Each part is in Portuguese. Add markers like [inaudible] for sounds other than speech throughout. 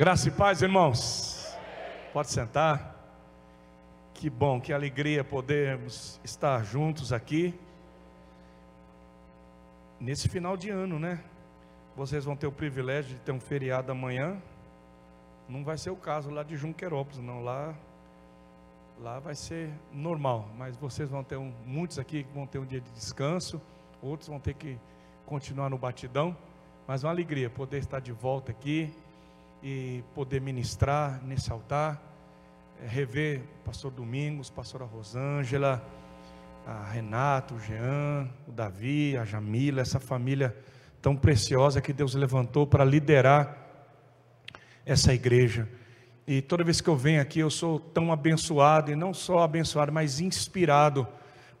Graça e paz, irmãos. Pode sentar. Que bom, que alegria podermos estar juntos aqui. Nesse final de ano, né? Vocês vão ter o privilégio de ter um feriado amanhã. Não vai ser o caso lá de Junquerópolis, não. Lá, lá vai ser normal. Mas vocês vão ter um, muitos aqui que vão ter um dia de descanso. Outros vão ter que continuar no batidão. Mas uma alegria poder estar de volta aqui e poder ministrar nesse altar, é, rever pastor Domingos, pastora Rosângela, a Renato, o Jean, o Davi, a Jamila, essa família tão preciosa que Deus levantou para liderar essa igreja. E toda vez que eu venho aqui, eu sou tão abençoado, e não só abençoado, mas inspirado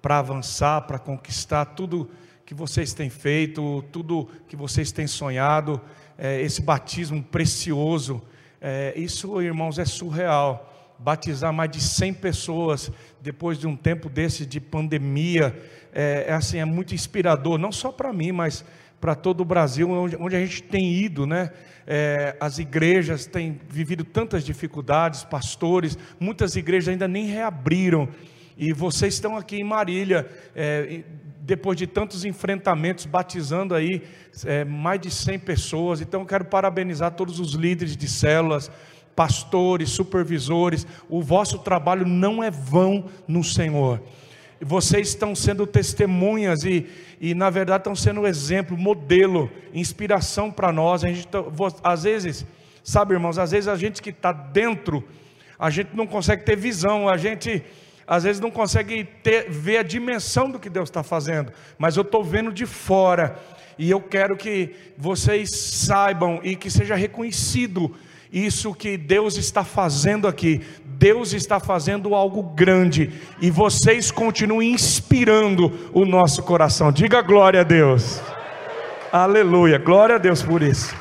para avançar, para conquistar tudo que vocês têm feito, tudo que vocês têm sonhado é, esse batismo precioso. É, isso, irmãos, é surreal. Batizar mais de 100 pessoas depois de um tempo desse de pandemia, é, é assim, é muito inspirador, não só para mim, mas para todo o Brasil, onde, onde, a gente tem ido, né? É, as igrejas têm vivido tantas dificuldades, pastores, muitas igrejas ainda nem reabriram. E vocês estão aqui em Marília, é, depois de tantos enfrentamentos, batizando aí é, mais de 100 pessoas. Então, eu quero parabenizar todos os líderes de células, pastores, supervisores. O vosso trabalho não é vão no Senhor. Vocês estão sendo testemunhas e, e na verdade, estão sendo exemplo, modelo, inspiração para nós. A gente, tá, às vezes, sabe, irmãos, às vezes a gente que está dentro, a gente não consegue ter visão, a gente às vezes não consegue ter, ver a dimensão do que Deus está fazendo, mas eu estou vendo de fora, e eu quero que vocês saibam e que seja reconhecido isso que Deus está fazendo aqui. Deus está fazendo algo grande e vocês continuem inspirando o nosso coração. Diga glória a Deus. Aleluia. Glória a Deus por isso.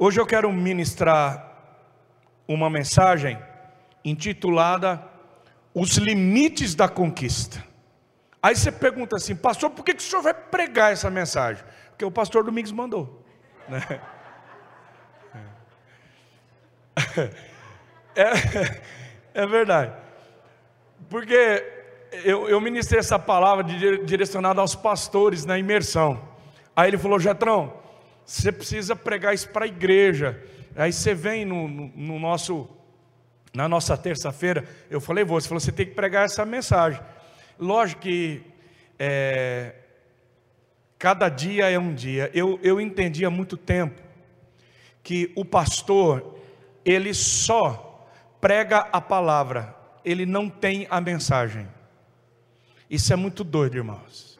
Hoje eu quero ministrar uma mensagem intitulada Os Limites da Conquista. Aí você pergunta assim, pastor, por que, que o senhor vai pregar essa mensagem? Porque o pastor Domingos mandou. Né? [laughs] É, é verdade. Porque eu, eu ministrei essa palavra direcionada aos pastores na imersão. Aí ele falou, Jetrão, você precisa pregar isso para a igreja. Aí você vem no, no, no nosso, na nossa terça-feira, eu falei, você falou, você tem que pregar essa mensagem. Lógico que é, cada dia é um dia. Eu, eu entendi há muito tempo que o pastor, ele só prega a palavra, ele não tem a mensagem. Isso é muito doido, irmãos.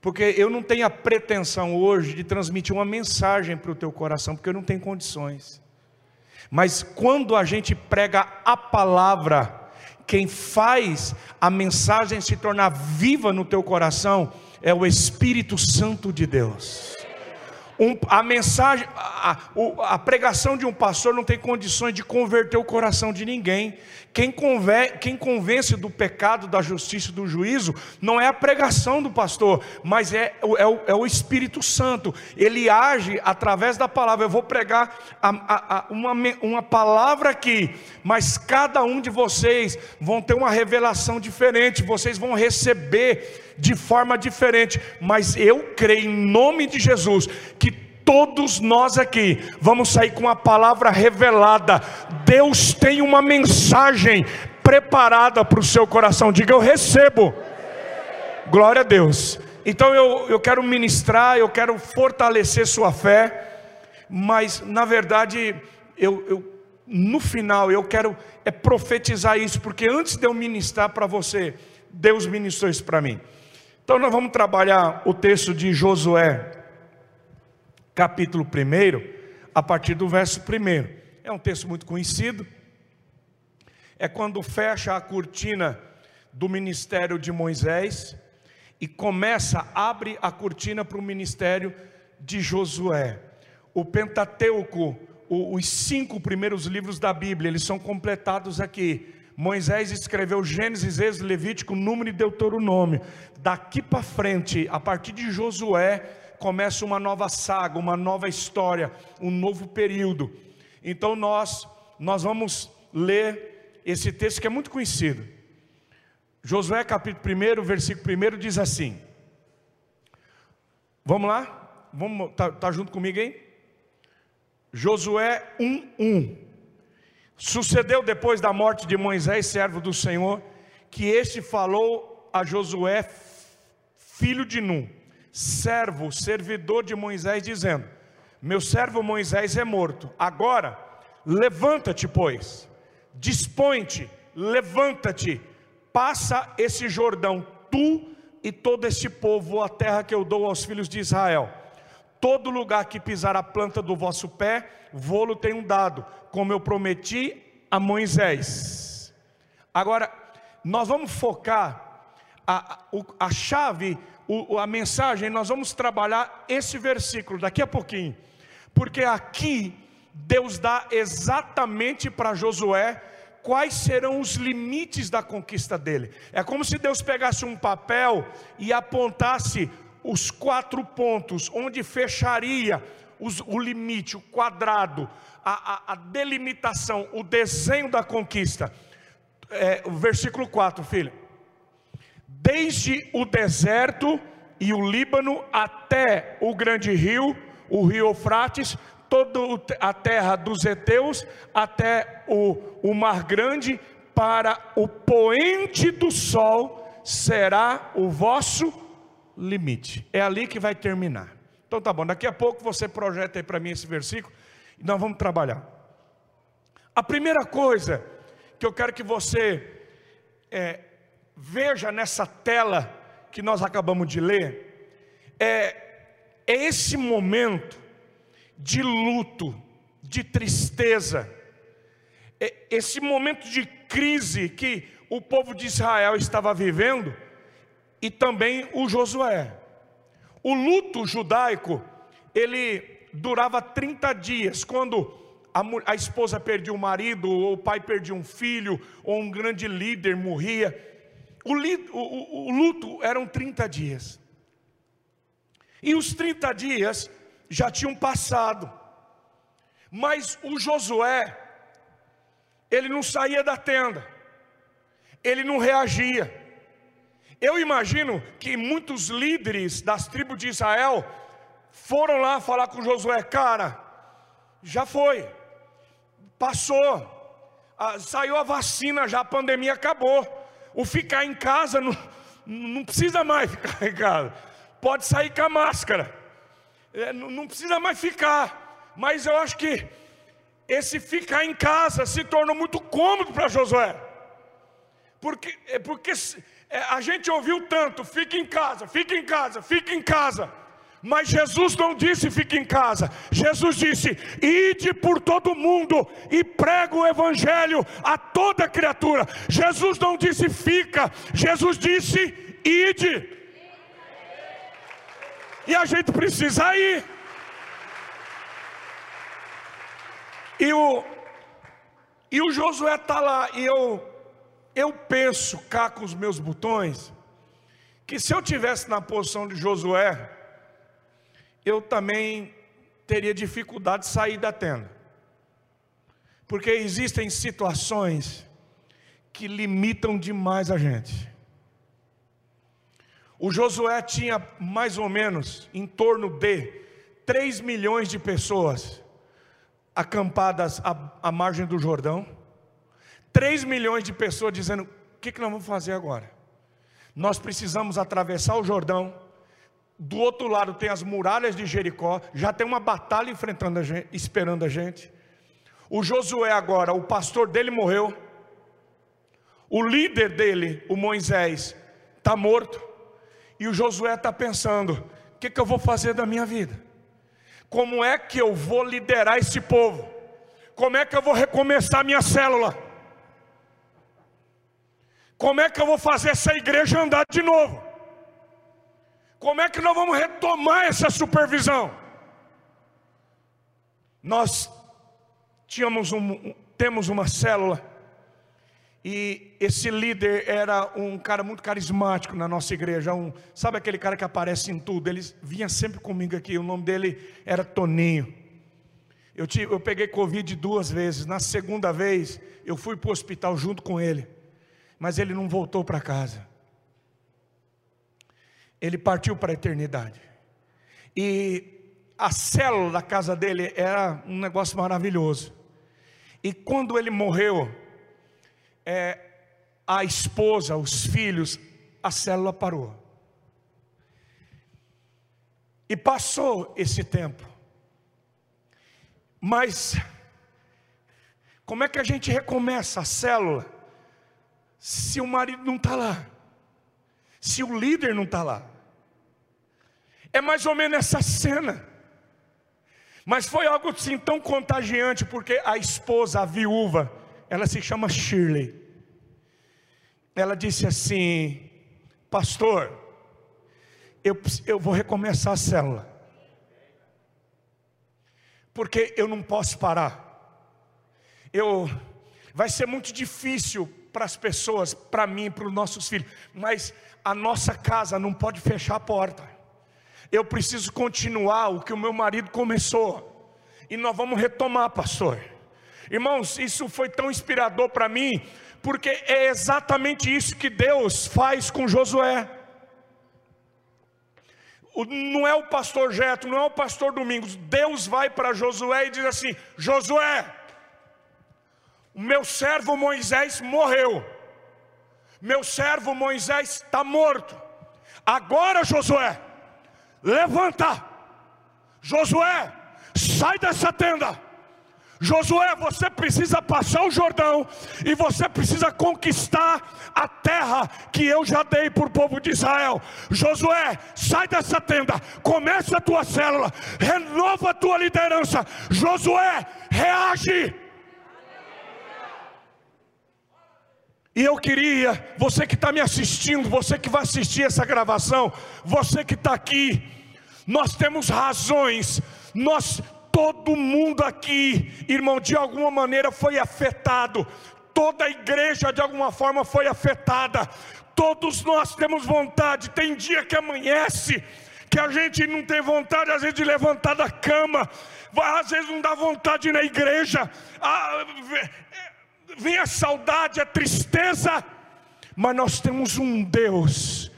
Porque eu não tenho a pretensão hoje de transmitir uma mensagem para o teu coração, porque eu não tenho condições. Mas quando a gente prega a palavra, quem faz a mensagem se tornar viva no teu coração é o Espírito Santo de Deus. Um, a mensagem, a, a, pregação de um pastor não tem condições de converter o coração de ninguém. Quem, conver, quem convence do pecado, da justiça e do juízo, não é a pregação do pastor, mas é, é, o, é o Espírito Santo. Ele age através da palavra. Eu vou pregar a, uma, uma palavra aqui, mas cada um de vocês vão ter uma revelação diferente, vocês vão receber de forma diferente, mas eu creio em nome de Jesus que todos nós aqui vamos sair com a palavra revelada. Deus tem uma mensagem preparada para o seu coração. Diga, eu recebo. Glória a Deus. Então eu, eu quero ministrar, eu quero fortalecer sua fé, mas na verdade, eu, eu no final eu quero é profetizar isso, porque antes de eu ministrar para você, Deus ministrou isso para mim. Então nós vamos trabalhar o texto de Josué, capítulo 1, a partir do verso 1. É um texto muito conhecido. É quando fecha a cortina do ministério de Moisés e começa, abre a cortina para o ministério de Josué. O Pentateuco, os cinco primeiros livros da Bíblia, eles são completados aqui. Moisés escreveu Gênesis, Êxodo, Levítico, Número e Deuteronômio. Daqui para frente, a partir de Josué, começa uma nova saga, uma nova história, um novo período. Então nós nós vamos ler esse texto que é muito conhecido. Josué capítulo 1, versículo 1 diz assim: Vamos lá? Vamos tá, tá junto comigo aí? Josué 1:1. Sucedeu depois da morte de Moisés, servo do Senhor, que este falou a Josué, filho de Num, servo, servidor de Moisés, dizendo: Meu servo Moisés é morto. Agora, levanta-te, pois, dispõe-te, levanta-te, passa esse Jordão, tu e todo este povo, a terra que eu dou aos filhos de Israel Todo lugar que pisar a planta do vosso pé, vou-lo tenho dado, como eu prometi a Moisés. Agora, nós vamos focar a, a, a chave, a mensagem, nós vamos trabalhar esse versículo daqui a pouquinho, porque aqui Deus dá exatamente para Josué quais serão os limites da conquista dele. É como se Deus pegasse um papel e apontasse os quatro pontos onde fecharia os, o limite, o quadrado, a, a, a, delimitação, o desenho da conquista. É, o versículo 4, filho. Desde o deserto e o Líbano até o grande rio, o rio Eufrates, toda a terra dos heteus, até o, o mar grande, para o poente do sol será o vosso limite. É ali que vai terminar. Então tá bom, daqui a pouco você projeta aí para mim esse versículo e nós vamos trabalhar. A primeira coisa que eu quero que você é, veja nessa tela que nós acabamos de ler é, é esse momento de luto, de tristeza, é esse momento de crise que o povo de Israel estava vivendo e também o Josué. O luto judaico, ele durava 30 dias, quando a, a, esposa perdia o marido, ou o pai perdia um filho, ou um grande líder morria. O, o, o luto eram 30 dias. E os 30 dias já tinham passado. Mas o Josué, ele não saía da tenda, ele não reagia. Eu imagino que muitos líderes das tribos de Israel foram lá falar com Josué, cara, já foi, passou, a, saiu a vacina, já a pandemia acabou. O ficar em casa não, não precisa mais ficar em casa, pode sair com a máscara, é, não, não precisa mais ficar. Mas eu acho que esse ficar em casa se tornou muito cômodo para Josué, porque, é porque a gente ouviu tanto, fique em casa, fique em casa, fique em casa. Mas Jesus não disse fique em casa. Jesus disse: ide por todo mundo e prega o evangelho a toda criatura. Jesus não disse fica, Jesus disse ide. E a gente precisa ir. E o, e o Josué está lá, e eu eu penso cá com os meus botões, que se eu tivesse na posição de Josué, eu também teria dificuldade de sair da tenda. Porque existem situações que limitam demais a gente. O Josué tinha mais ou menos em torno de 3 milhões de pessoas acampadas à, à margem do Jordão 3 milhões de pessoas dizendo: o que, que nós vamos fazer agora? Nós precisamos atravessar o Jordão. Do outro lado tem as muralhas de Jericó, já tem uma batalha enfrentando a gente, esperando a gente. O Josué agora, o pastor dele morreu. O líder dele, o Moisés, está morto. E o Josué está pensando: o que, que eu vou fazer da minha vida? Como é que eu vou liderar esse povo? Como é que eu vou recomeçar minha célula? Como é que eu vou fazer essa igreja andar de novo? Como é que nós vamos retomar essa supervisão? Nós tínhamos um, temos uma célula E esse líder era um cara muito carismático na nossa igreja, um, sabe aquele cara que aparece em tudo? Ele vinha sempre comigo aqui, o nome dele era Toninho. Eu, tive, eu peguei Covid duas vezes, na segunda vez eu fui para o hospital junto com ele, mas ele não voltou para casa. Ele partiu para a eternidade. E a célula da casa dele era um negócio maravilhoso. E quando ele morreu, é, a esposa, os filhos, a célula parou. E passou esse tempo. Mas, como é que a gente recomeça a célula se o marido não está lá? Se o líder não está lá? É mais ou menos essa cena. Mas foi algo assim tão contagiante, porque a esposa, a viúva, ela se chama Shirley. Ela disse assim: Pastor, eu, eu vou recomeçar a célula, porque eu não posso parar. Eu, vai ser muito difícil para as pessoas, para mim, para os nossos filhos, mas a nossa casa não pode fechar a porta. Eu preciso continuar o que o meu marido começou, e nós vamos retomar, pastor. Irmãos, isso foi tão inspirador para mim, porque é exatamente isso que Deus faz com Josué. Não é o pastor Jeto, não é o pastor Domingos. Deus vai para Josué e diz assim: Josué, meu servo Moisés morreu, meu servo Moisés está morto. Agora, Josué, levanta, Josué, sai dessa tenda Josué, você precisa passar o Jordão e você precisa conquistar a terra que eu já dei para o povo de Israel. Josué, sai dessa tenda, começa a tua célula, renova a tua liderança. Josué, reage. E eu queria, você que está me assistindo, você que vai assistir essa gravação, você que está aqui, nós temos razões, nós Todo mundo aqui, irmão, de alguma maneira foi afetado. Toda a igreja de alguma forma foi afetada. Todos nós temos vontade. Tem dia que amanhece que a gente não tem vontade às vezes de levantar da cama. Às vezes não dá vontade na igreja. Vem a saudade, a tristeza. Mas nós temos um Deus.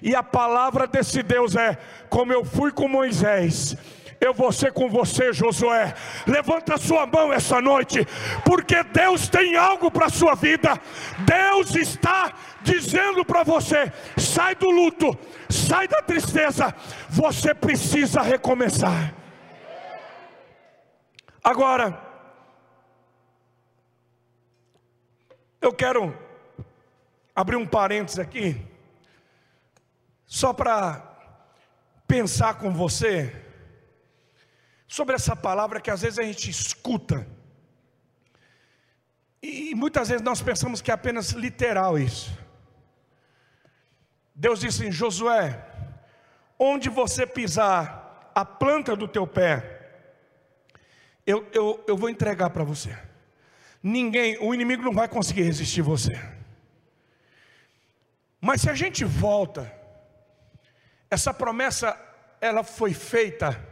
E a palavra desse Deus é: como eu fui com Moisés eu vou ser com você, Josué. Levanta a sua mão essa noite, porque Deus tem algo para a sua vida. Deus está dizendo para você: sai do luto, sai da tristeza. Você precisa recomeçar. Agora, eu quero abrir um parênteses aqui, só para pensar com você sobre essa palavra que às vezes a gente escuta. E muitas vezes nós pensamos que é apenas literal isso. Deus disse em Josué: onde você pisar a planta do teu pé, eu, eu, eu vou entregar para você. Ninguém, o inimigo não vai conseguir resistir você. Mas se a gente volta, essa promessa ela foi feita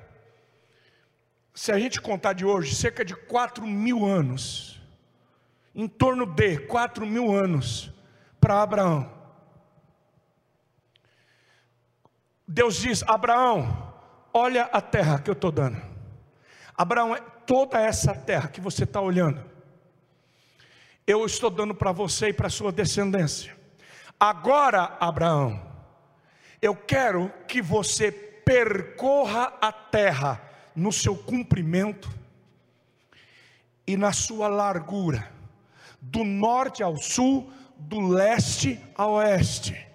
se a gente contar de hoje, cerca de 4 mil anos, em torno de 4 mil anos, para Abraão. Deus diz: Abraão, olha a terra que eu estou dando. Abraão, é toda essa terra que você está olhando, eu estou dando para você e para sua descendência. Agora, Abraão, eu quero que você percorra a terra no seu comprimento e na sua largura, do norte ao sul, do leste ao oeste.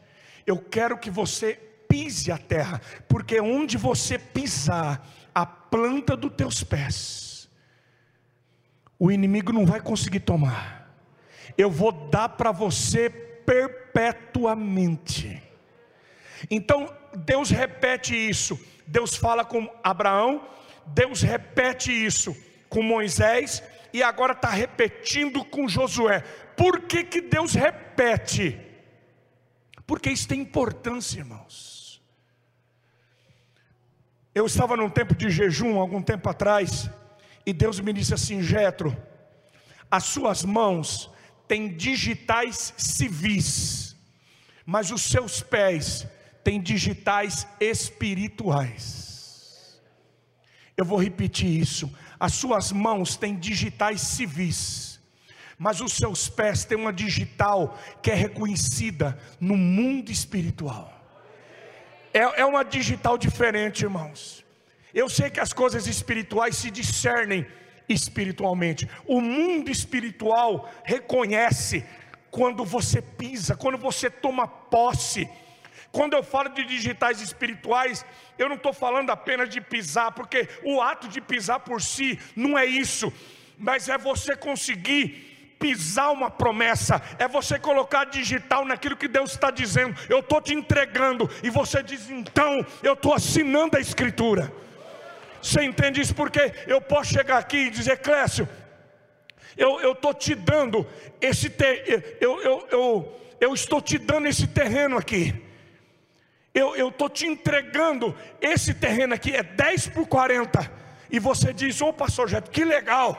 Eu quero que você pise a terra, porque onde você pisar a planta dos teus pés, o inimigo não vai conseguir tomar. Eu vou dar para você perpetuamente. Então, Deus repete isso. Deus fala com Abraão, Deus repete isso com Moisés, e agora está repetindo com Josué. Por que, que Deus repete? Porque isso tem importância, irmãos. Eu estava num tempo de jejum, algum tempo atrás, e Deus me disse assim: Jetro, as suas mãos têm digitais civis, mas os seus pés têm digitais espirituais. Eu vou repetir isso. As suas mãos têm digitais civis, mas os seus pés têm uma digital que é reconhecida no mundo espiritual. É, é uma digital diferente, irmãos. Eu sei que as coisas espirituais se discernem espiritualmente. O mundo espiritual reconhece quando você pisa, quando você toma posse. Quando eu falo de digitais espirituais, eu não estou falando apenas de pisar, porque o ato de pisar por si não é isso, mas é você conseguir pisar uma promessa, é você colocar digital naquilo que Deus está dizendo. Eu estou te entregando, e você diz, então, eu estou assinando a Escritura. Você entende isso? Porque eu posso chegar aqui e dizer, Clécio, eu estou te dando esse ter, eu, eu, eu, eu estou te dando esse terreno aqui. Eu estou te entregando esse terreno aqui, é 10 por 40. E você diz, ô oh, pastor Jeto, que legal.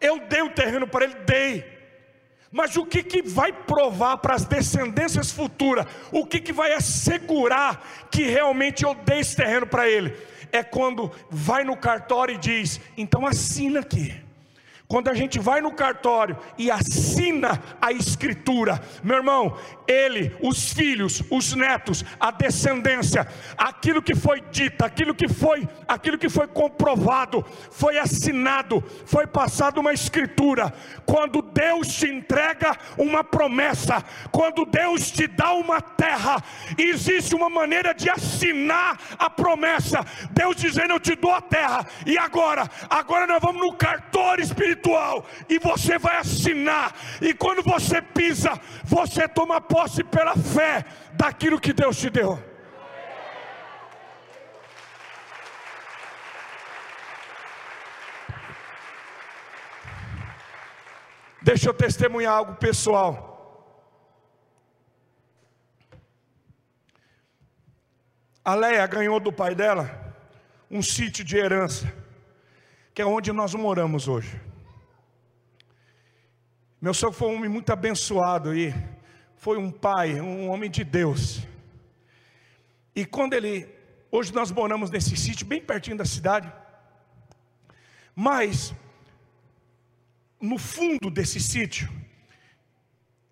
Eu dei o terreno para ele, dei. Mas o que, que vai provar para as descendências futuras? O que, que vai assegurar que realmente eu dei esse terreno para ele? É quando vai no cartório e diz: então assina aqui. Quando a gente vai no cartório e assina a escritura, meu irmão, ele, os filhos, os netos, a descendência, aquilo que foi dito, aquilo que foi, aquilo que foi comprovado, foi assinado, foi passado uma escritura. Quando Deus te entrega uma promessa, quando Deus te dá uma terra, existe uma maneira de assinar a promessa. Deus dizendo: "Eu te dou a terra". E agora, agora nós vamos no cartório espiritual e você vai assinar. E quando você pisa, você toma posse pela fé daquilo que Deus te deu. Deixa eu testemunhar algo pessoal. A Leia ganhou do pai dela um sítio de herança, que é onde nós moramos hoje. Meu sogro foi um homem muito abençoado e foi um pai, um homem de Deus. E quando ele, hoje nós moramos nesse sítio, bem pertinho da cidade, mas no fundo desse sítio,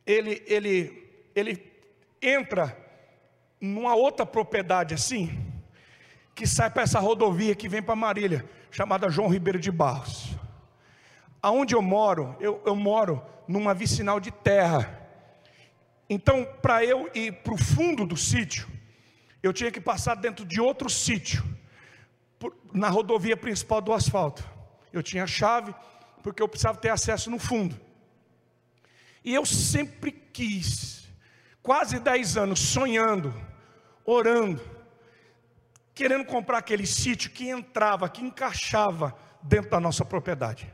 ele, ele, ele entra numa outra propriedade assim, que sai para essa rodovia que vem para Marília, chamada João Ribeiro de Barros. Aonde eu moro, eu, eu moro numa vicinal de terra. Então, para eu ir para o fundo do sítio, eu tinha que passar dentro de outro sítio, na rodovia principal do asfalto. Eu tinha chave, porque eu precisava ter acesso no fundo. E eu sempre quis, quase 10 anos, sonhando, orando, querendo comprar aquele sítio que entrava, que encaixava dentro da nossa propriedade.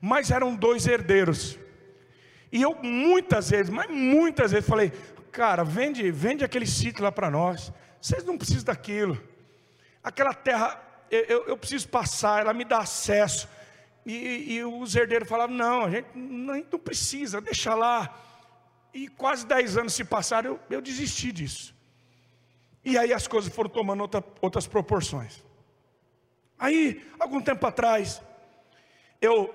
Mas eram dois herdeiros. E eu muitas vezes, mas muitas vezes falei, cara, vende, vende aquele sítio lá para nós. Vocês não precisam daquilo. Aquela terra, eu, eu preciso passar, ela me dá acesso. E, e os herdeiros falavam, não, a gente não, precisa, deixa lá. E quase dez anos se passaram, eu, eu desisti disso. E aí as coisas foram tomando outra, outras proporções. Aí, algum tempo atrás, eu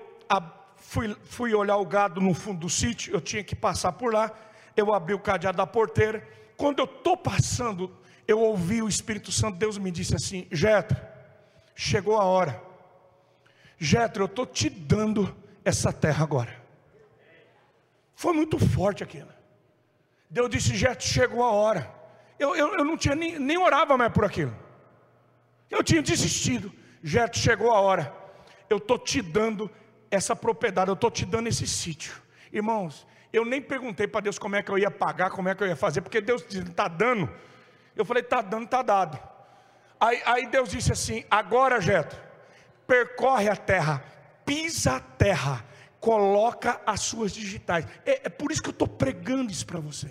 fui, fui olhar o gado no fundo do sítio, eu tinha que passar por lá, eu abri o cadeado da porteira, quando eu estou passando, eu ouvi o Espírito Santo, Deus me disse assim, Jetro, chegou a hora, Jetro, eu estou te dando essa terra agora, foi muito forte aquilo, Deus disse, Jetro, chegou a hora, eu, eu, eu não tinha nem, nem orava mais por aquilo, eu tinha desistido, Jetro, chegou a hora, eu estou te dando essa propriedade, eu estou te dando esse sítio. Irmãos, eu nem perguntei para Deus como é que eu ia pagar, como é que eu ia fazer, porque Deus está dando. Eu falei, está dando, está dado. Aí, aí, Deus disse assim: agora, Jeto, percorre a terra, pisa a terra, coloca as suas digitais. É, é por isso que eu estou pregando isso para você.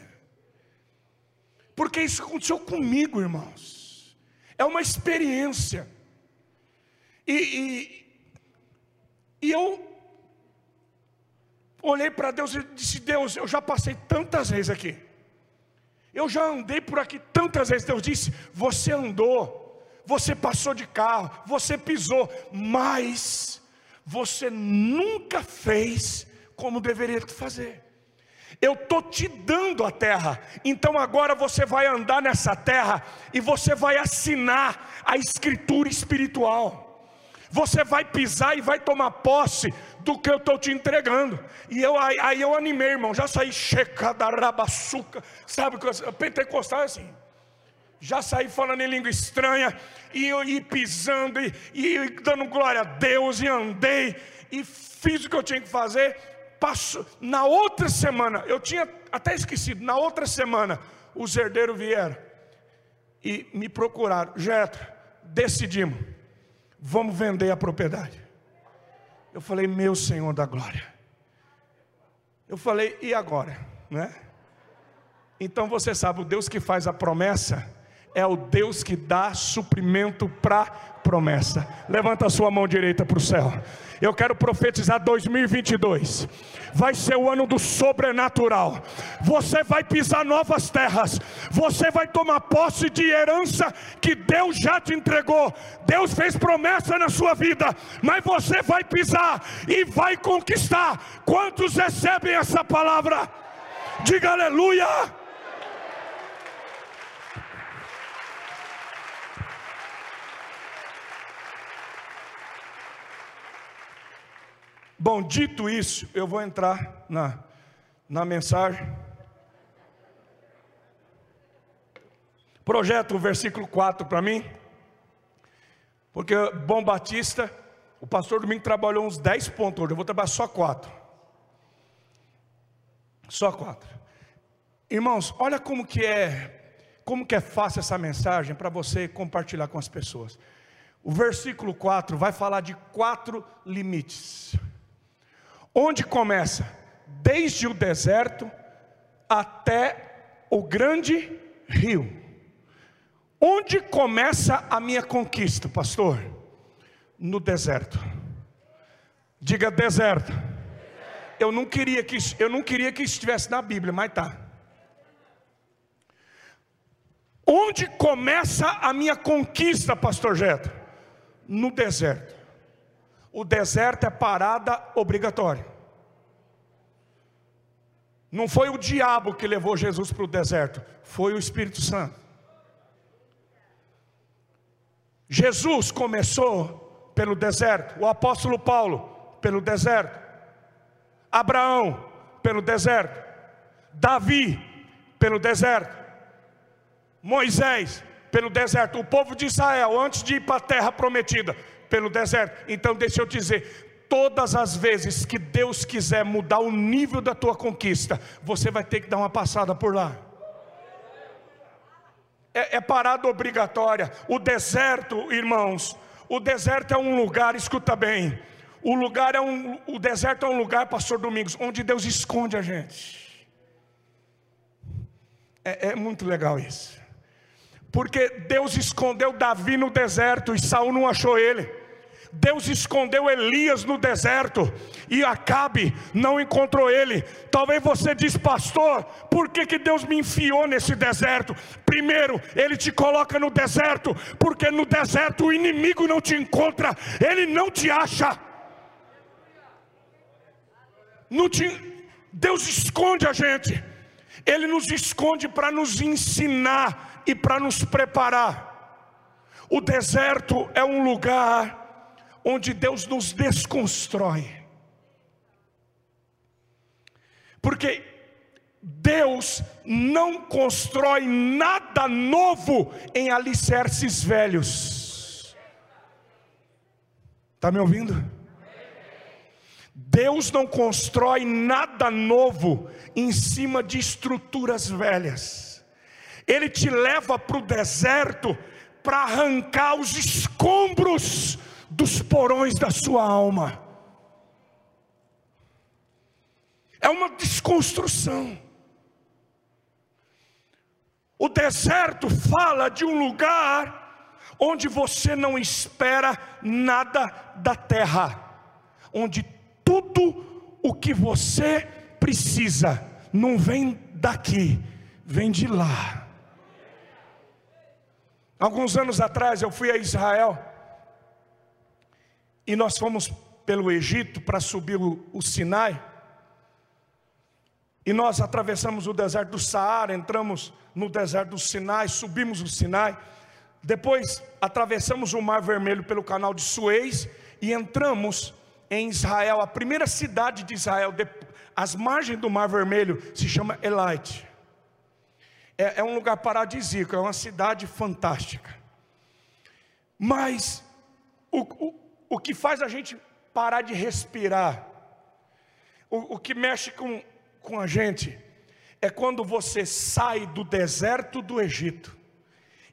Porque isso aconteceu comigo, irmãos. É uma experiência. E, e, e eu olhei para Deus e disse: Deus, eu já passei tantas vezes aqui. Eu já andei por aqui tantas vezes. Deus disse: Você andou, você passou de carro, você pisou, mas você nunca fez como deveria fazer. Eu estou te dando a terra, então agora você vai andar nessa terra e você vai assinar a escritura espiritual. Você vai pisar e vai tomar posse do que eu estou te entregando. E eu, aí, aí eu animei, irmão, já saí checa da rabaçuca, sabe, pentecostal é assim. Já saí falando em língua estranha, e, e pisando, e, e dando glória a Deus, e andei, e fiz o que eu tinha que fazer. Passo, na outra semana, eu tinha até esquecido, na outra semana, os herdeiros vieram e me procuraram. Jetro, decidimos, vamos vender a propriedade. Eu falei, meu Senhor da glória. Eu falei, e agora? Né? Então você sabe, o Deus que faz a promessa é o Deus que dá suprimento para promessa. Levanta a sua mão direita para o céu. Eu quero profetizar 2022. Vai ser o ano do sobrenatural. Você vai pisar novas terras. Você vai tomar posse de herança que Deus já te entregou. Deus fez promessa na sua vida, mas você vai pisar e vai conquistar. Quantos recebem essa palavra? Diga aleluia. Bom, dito isso, eu vou entrar na, na mensagem. Projeto o versículo 4 para mim. Porque Bom Batista, o pastor Domingo trabalhou uns 10 pontos hoje, eu vou trabalhar só 4. Só 4. Irmãos, olha como que é, como que é fácil essa mensagem para você compartilhar com as pessoas. O versículo 4 vai falar de quatro limites. Onde começa? Desde o deserto até o grande rio. Onde começa a minha conquista, pastor? No deserto. Diga deserto. Eu não queria que eu não queria que estivesse na Bíblia, mas tá. Onde começa a minha conquista, pastor Jeto? No deserto o deserto é parada obrigatória. Não foi o diabo que levou Jesus para o deserto, foi o Espírito Santo. Jesus começou pelo deserto, o apóstolo Paulo pelo deserto, Abraão pelo deserto, Davi pelo deserto, Moisés pelo deserto, o povo de Israel antes de ir para a terra prometida pelo deserto. Então, deixa eu dizer: todas as vezes que Deus quiser mudar o nível da tua conquista, você vai ter que dar uma passada por lá. É, é parada obrigatória. O deserto, irmãos, o deserto é um lugar, escuta bem. O lugar é um, o deserto é um lugar, pastor Domingos, onde Deus esconde a gente. É, é muito legal isso. Porque Deus escondeu Davi no deserto e Saul não achou ele. Deus escondeu Elias no deserto e Acabe não encontrou ele. Talvez você diz, pastor, por que, que Deus me enfiou nesse deserto? Primeiro, Ele te coloca no deserto, porque no deserto o inimigo não te encontra, ele não te acha. Não te... Deus esconde a gente, Ele nos esconde para nos ensinar e para nos preparar. O deserto é um lugar onde Deus nos desconstrói. Porque Deus não constrói nada novo em alicerces velhos. Está me ouvindo? Deus não constrói nada novo em cima de estruturas velhas. Ele te leva para o deserto para arrancar os escombros dos porões da sua alma. é uma desconstrução. O deserto fala de um lugar onde você não espera nada da terra, onde tudo o que você precisa não vem daqui, vem de lá. Alguns anos atrás eu fui a Israel e nós fomos pelo Egito para subir o, o Sinai. E nós atravessamos o deserto do Saara, entramos no deserto do Sinai, subimos o Sinai. Depois atravessamos o Mar Vermelho pelo canal de Suez e entramos em Israel, a primeira cidade de Israel, as margens do Mar Vermelho, se chama Elite. É, é um lugar paradisíaco, é uma cidade fantástica. Mas o, o que faz a gente parar de respirar, o, o que mexe com, com a gente, é quando você sai do deserto do Egito,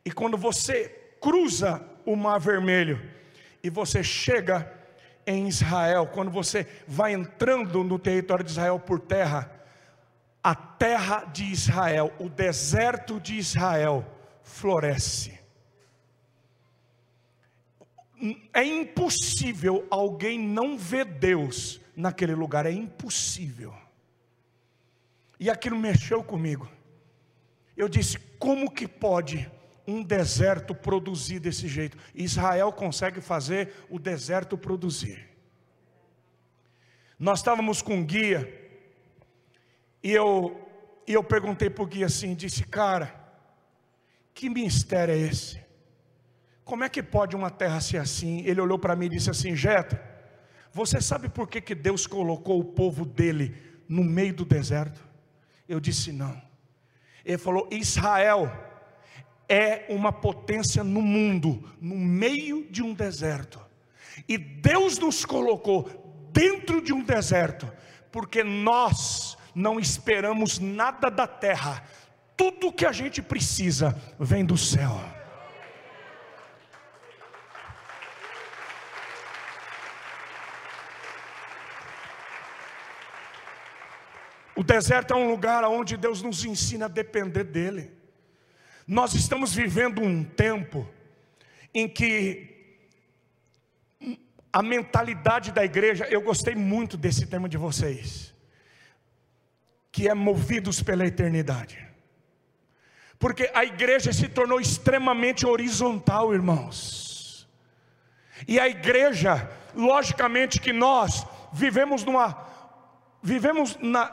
e quando você cruza o Mar Vermelho, e você chega em Israel, quando você vai entrando no território de Israel por terra, a terra de Israel, o deserto de Israel, floresce. É impossível alguém não ver Deus naquele lugar, é impossível. E aquilo mexeu comigo. Eu disse: como que pode um deserto produzir desse jeito? Israel consegue fazer o deserto produzir. Nós estávamos com um guia e eu, e eu perguntei para o guia assim, disse, cara, que mistério é esse? Como é que pode uma terra ser assim? Ele olhou para mim e disse assim, Jetro, você sabe por que, que Deus colocou o povo dele no meio do deserto? Eu disse, não. Ele falou, Israel é uma potência no mundo, no meio de um deserto. E Deus nos colocou dentro de um deserto, porque nós não esperamos nada da terra, tudo que a gente precisa vem do céu. O deserto é um lugar onde Deus nos ensina a depender dEle. Nós estamos vivendo um tempo em que a mentalidade da igreja, eu gostei muito desse tema de vocês que é movidos pela eternidade. Porque a igreja se tornou extremamente horizontal, irmãos. E a igreja, logicamente que nós vivemos numa vivemos na,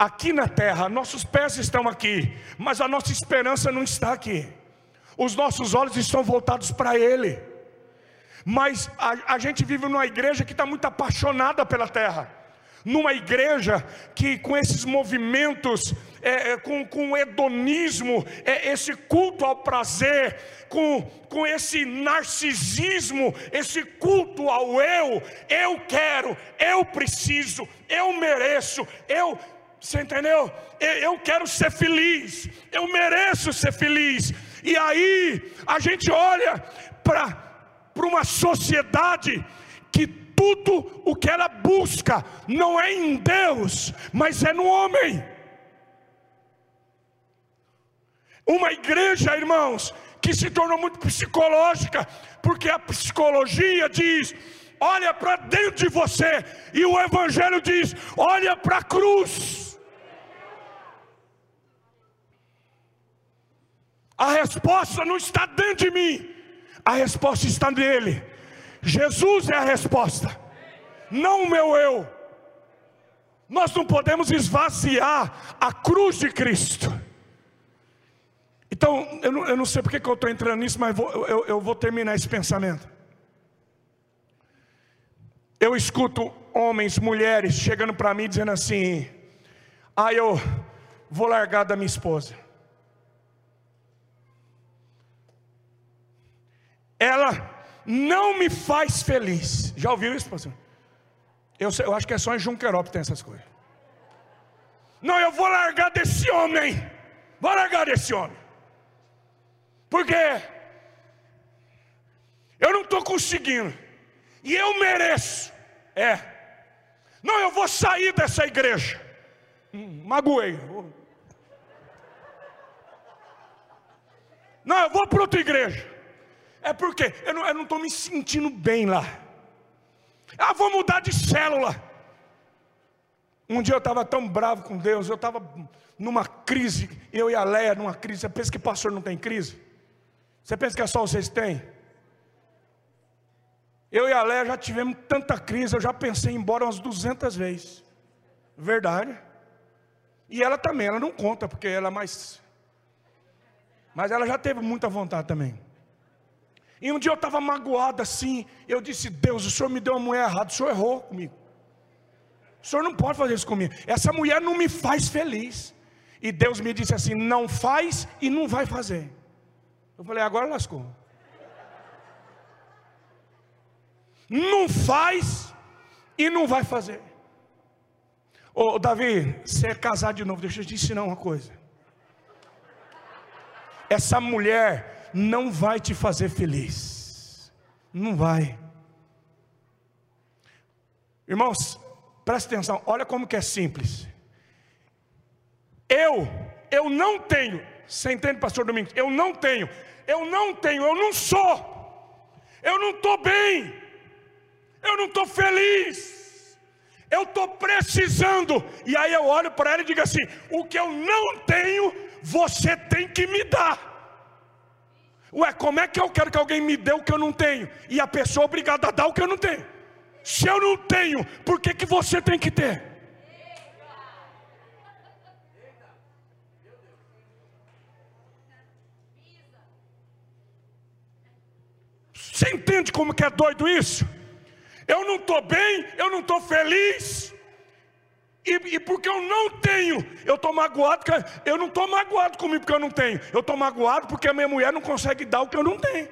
aqui na terra, nossos pés estão aqui, mas a nossa esperança não está aqui. Os nossos olhos estão voltados para ele. Mas a, a gente vive numa igreja que está muito apaixonada pela terra numa igreja que com esses movimentos, é, é, com, com hedonismo, é, esse culto ao prazer, com, com esse narcisismo, esse culto ao eu, eu quero, eu preciso, eu mereço, eu, você entendeu? Eu, quero ser feliz, eu mereço ser feliz, e aí a gente olha para uma sociedade que tudo o que ela busca não é em Deus, mas é no homem. Uma igreja, irmãos, que se tornou muito psicológica, porque a psicologia diz: olha para dentro de você, e o Evangelho diz: olha para a cruz. A resposta não está dentro de mim, a resposta está nele. Jesus é a resposta, não o meu eu. Nós não podemos esvaziar a cruz de Cristo. Então, eu não, eu não sei porque que eu estou entrando nisso, mas vou, eu, eu vou terminar esse pensamento. Eu escuto homens, mulheres chegando para mim dizendo assim: Ah, eu vou largar da minha esposa. Ela não me faz feliz. Já ouviu isso, pastor? Eu, eu acho que é só em Junquerópolis que tem essas coisas. Não, eu vou largar desse homem. Vou largar desse homem. Porque eu não estou conseguindo. E eu mereço. É. Não, eu vou sair dessa igreja. Hum, magoei. Não, eu vou para outra igreja. É porque eu não estou me sentindo bem lá. Ah, vou mudar de célula. Um dia eu estava tão bravo com Deus, eu estava numa crise, eu e a Leia numa crise. Você pensa que pastor não tem crise? Você pensa que é só vocês têm? Eu e a Leia já tivemos tanta crise, eu já pensei em ir embora umas 200 vezes. Verdade. E ela também, ela não conta, porque ela é mais. Mas ela já teve muita vontade também. E um dia eu estava magoado assim, eu disse: Deus, o senhor me deu uma mulher errada, o senhor errou comigo. O senhor não pode fazer isso comigo. Essa mulher não me faz feliz. E Deus me disse assim: não faz e não vai fazer. Eu falei: agora lascou. Não faz e não vai fazer. Ô Davi, você é casado de novo, deixa eu te ensinar uma coisa. Essa mulher não vai te fazer feliz. Não vai. Irmãos, preste atenção, olha como que é simples. Eu, eu não tenho, você entende, pastor Domingos? Eu não tenho, eu não tenho, eu não sou, eu não estou bem, eu não estou feliz, eu estou precisando, e aí eu olho para ela e digo assim: o que eu não tenho, você tem que me dar. Ué, como é que eu quero que alguém me dê o que eu não tenho? E a pessoa é obrigada a dar o que eu não tenho. Se eu não tenho, por que, que você tem que ter? Você entende como que é doido isso? Eu não estou bem, eu não estou feliz, e, e, porque eu não tenho, eu estou magoado, eu não estou magoado comigo porque eu não tenho, eu estou magoado porque a minha mulher não consegue dar o que eu não tenho.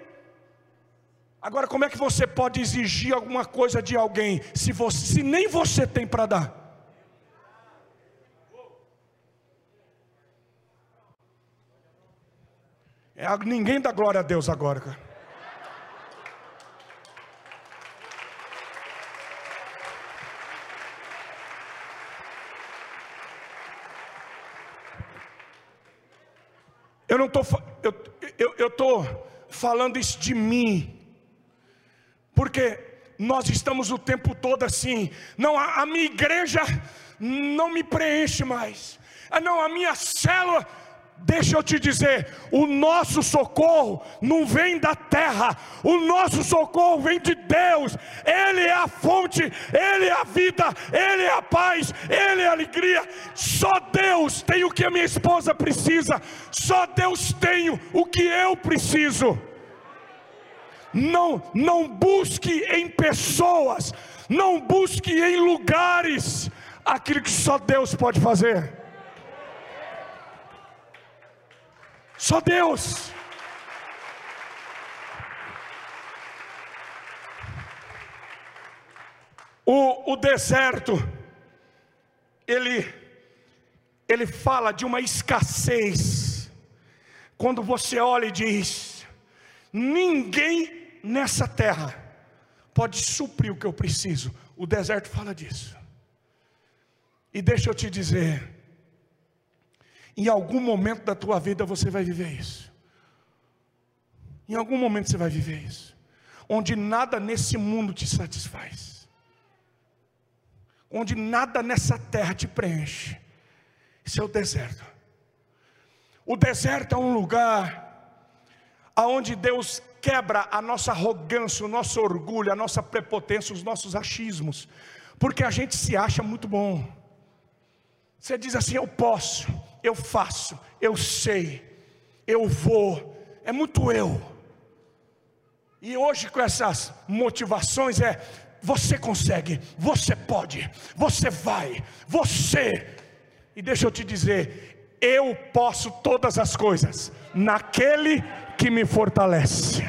Agora, como é que você pode exigir alguma coisa de alguém se, você, se nem você tem para dar? É, ninguém dá glória a Deus agora, cara. Eu não estou, eu, eu, eu falando isso de mim, porque nós estamos o tempo todo assim. Não, a, a minha igreja não me preenche mais. Ah, não, a minha célula Deixa eu te dizer, o nosso socorro não vem da terra, o nosso socorro vem de Deus. Ele é a fonte, ele é a vida, ele é a paz, ele é a alegria. Só Deus tem o que a minha esposa precisa, só Deus tem o que eu preciso. Não, não busque em pessoas, não busque em lugares aquilo que só Deus pode fazer. Só Deus. O, o deserto, ele, ele fala de uma escassez. Quando você olha e diz: ninguém nessa terra pode suprir o que eu preciso. O deserto fala disso. E deixa eu te dizer, em algum momento da tua vida você vai viver isso. Em algum momento você vai viver isso. Onde nada nesse mundo te satisfaz. Onde nada nessa terra te preenche. Esse é o deserto. O deserto é um lugar aonde Deus quebra a nossa arrogância, o nosso orgulho, a nossa prepotência, os nossos achismos, porque a gente se acha muito bom. Você diz assim: Eu posso, eu faço, eu sei, eu vou, é muito eu. E hoje com essas motivações é você consegue, você pode, você vai, você. E deixa eu te dizer, eu posso todas as coisas naquele que me fortalece.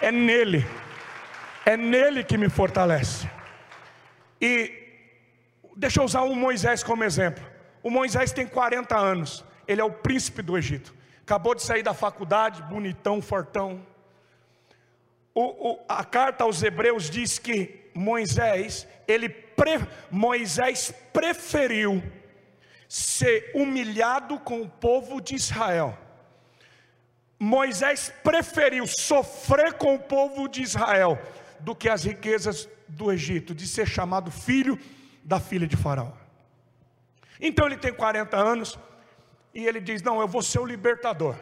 É nele, é nele que me fortalece. E Deixa eu usar o Moisés como exemplo. O Moisés tem 40 anos, ele é o príncipe do Egito. Acabou de sair da faculdade, bonitão, fortão. o, o, a carta aos Hebreus diz que Moisés, ele pre, Moisés preferiu ser humilhado com o povo de Israel. Moisés preferiu sofrer com o povo de Israel do que as riquezas do Egito, de ser chamado filho da filha de Faraó. Então ele tem 40 anos e ele diz: Não, eu vou ser o libertador,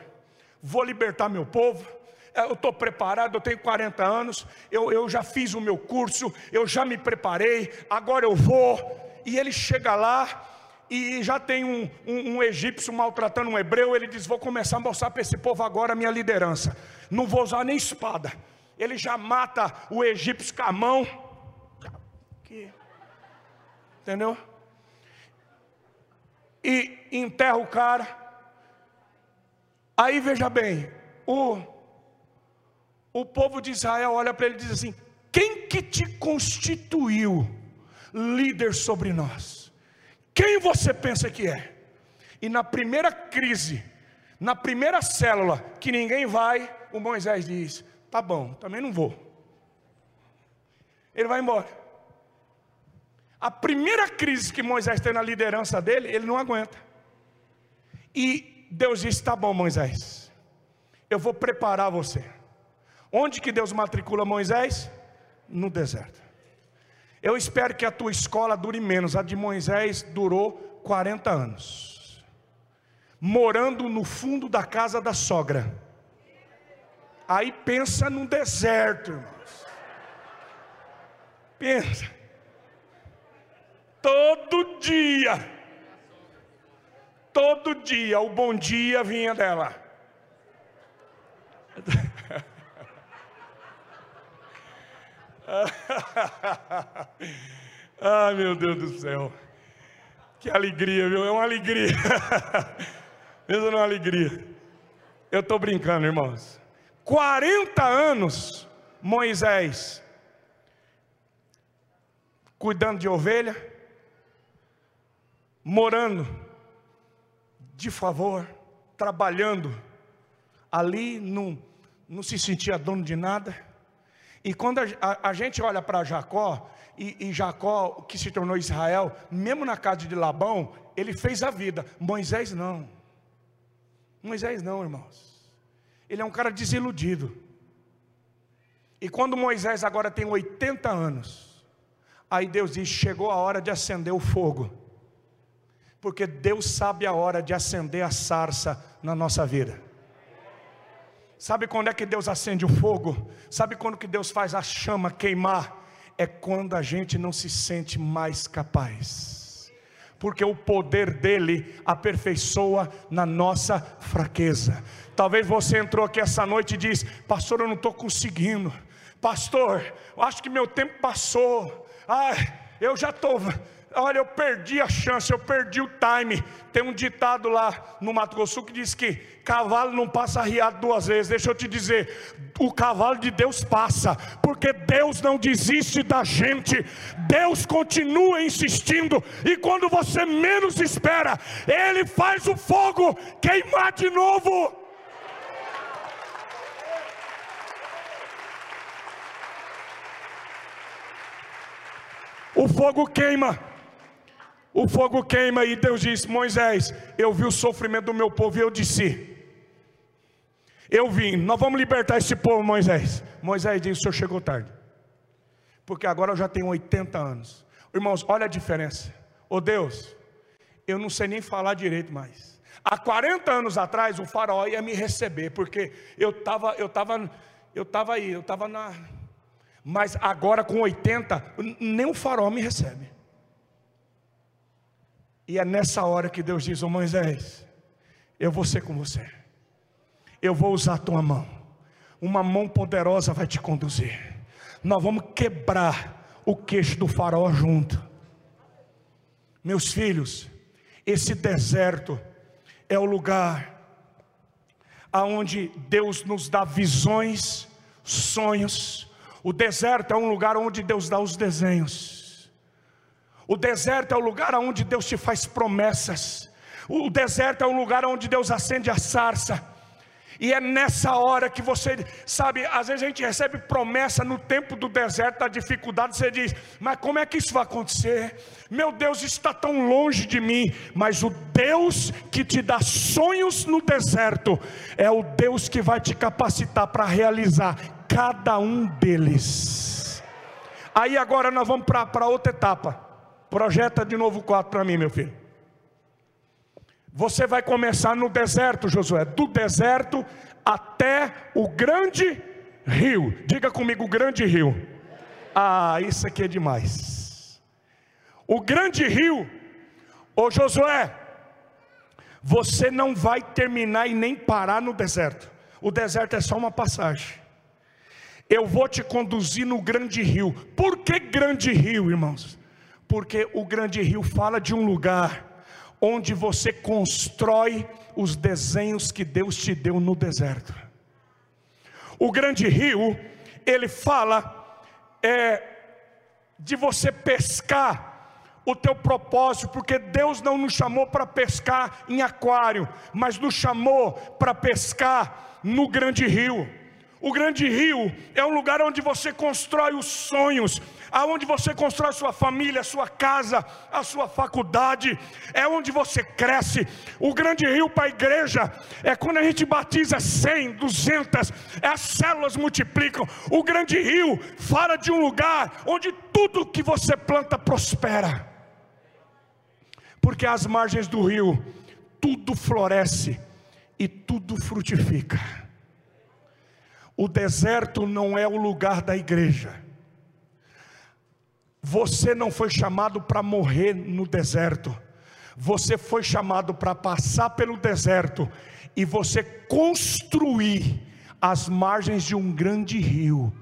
vou libertar meu povo. É, eu estou preparado, eu tenho 40 anos, eu, eu já fiz o meu curso, eu já me preparei, agora eu vou. E ele chega lá, e já tem um, um, um, egípcio maltratando um hebreu, ele diz: Vou começar a mostrar para esse povo agora a minha liderança. Não vou usar nem espada. Ele já mata o egípcio com a mão. Entendeu? E enterra o cara. Aí veja bem, o, o povo de Israel olha para ele e diz assim: Quem que te constituiu líder sobre nós? Quem você pensa que é? E na primeira crise, na primeira célula, que ninguém vai, o Moisés diz: Tá bom, também não vou. Ele vai embora. A primeira crise que Moisés tem na liderança dele, ele não aguenta. E Deus disse: Tá bom, Moisés, eu vou preparar você. Onde que Deus matricula Moisés? No deserto. Eu espero que a tua escola dure menos. A de Moisés durou 40 anos. Morando no fundo da casa da sogra. Aí pensa no deserto, irmãos. Pensa. Todo dia. Todo dia o bom dia vinha dela. [laughs] Ai meu Deus do céu. Que alegria, viu? É uma alegria. [laughs] Mesmo não é uma alegria. Eu estou brincando, irmãos. 40 anos, Moisés, cuidando de ovelha, morando de favor, trabalhando, ali não, não se sentia dono de nada e quando a, a, a gente olha para Jacó, e, e, Jacó, que se tornou Israel, mesmo na casa de Labão, ele fez a vida. Moisés não. Moisés não, irmãos. Ele é um cara desiludido. E quando Moisés agora tem 80 anos, aí Deus diz: chegou a hora de acender o fogo. Porque Deus sabe a hora de acender a sarça na nossa vida. Sabe quando é que Deus acende o fogo? Sabe quando que Deus faz a chama queimar? É quando a gente não se sente mais capaz. Porque o poder dele aperfeiçoa na nossa fraqueza. Talvez você entrou aqui essa noite e diz: Pastor, eu não estou conseguindo. Pastor, acho que meu tempo passou. Ai, eu já estou olha, eu perdi a chance, eu perdi o time. Tem um ditado lá no Mato Grosso que diz que cavalo não passa riado duas vezes. Deixa eu te dizer, o cavalo de Deus passa, porque Deus não desiste da gente. Deus continua insistindo e quando você menos espera, ele faz o fogo queimar de novo. O fogo queima. O fogo queima e Deus diz: Moisés, eu vi o sofrimento do meu povo e eu disse: Eu vim, nós vamos libertar esse povo, Moisés. Moisés disse: O senhor chegou tarde, porque agora eu já tenho 80 anos. Irmãos, olha a diferença. Ô Deus, eu não sei nem falar direito mais. Há 40 anos atrás o faraó ia me receber, porque eu estava, eu estava, eu estava aí, eu estava na. Mas agora com 80, nem o faraó me recebe. E é nessa hora que Deus diz: Ô oh, Moisés, eu vou ser com você, eu vou usar a tua mão, uma mão poderosa vai te conduzir. Nós vamos quebrar o queixo do faraó junto. Meus filhos, esse deserto é o lugar aonde Deus nos dá visões, sonhos. O deserto é um lugar onde Deus dá os desenhos. O deserto é o lugar onde Deus te faz promessas. O deserto é um lugar onde Deus acende a sarça. E é nessa hora que você, sabe, às vezes a gente recebe promessa no tempo do deserto, da dificuldade, você diz, mas como é que isso vai acontecer? Meu Deus está tão longe de mim, mas o Deus que te dá sonhos no deserto, é o Deus que vai te capacitar para realizar cada um deles. Aí agora nós vamos para outra etapa. Projeta de novo o quadro para mim, meu filho. Você vai começar no deserto, Josué, do deserto até o grande rio. Diga comigo, o grande rio. Ah, isso aqui é demais. O grande rio, ô Josué, você não vai terminar e nem parar no deserto. O deserto é só uma passagem. Eu vou te conduzir no grande rio. Por que grande rio, irmãos? Porque o grande rio fala de um lugar onde você constrói os desenhos que Deus te deu no deserto. O grande rio, ele fala é, de você pescar o teu propósito, porque Deus não nos chamou para pescar em aquário, mas nos chamou para pescar no grande rio. O grande rio é um lugar onde você constrói os sonhos, aonde você constrói sua família, sua casa, a sua faculdade, é onde você cresce. O grande rio para a igreja é quando a gente batiza 100, 200, as células multiplicam. O grande rio fala de um lugar onde tudo que você planta prospera, porque às margens do rio tudo floresce e tudo frutifica. O deserto não é o lugar da igreja. Você não foi chamado para morrer no deserto. Você foi chamado para passar pelo deserto e você construir as margens de um grande rio.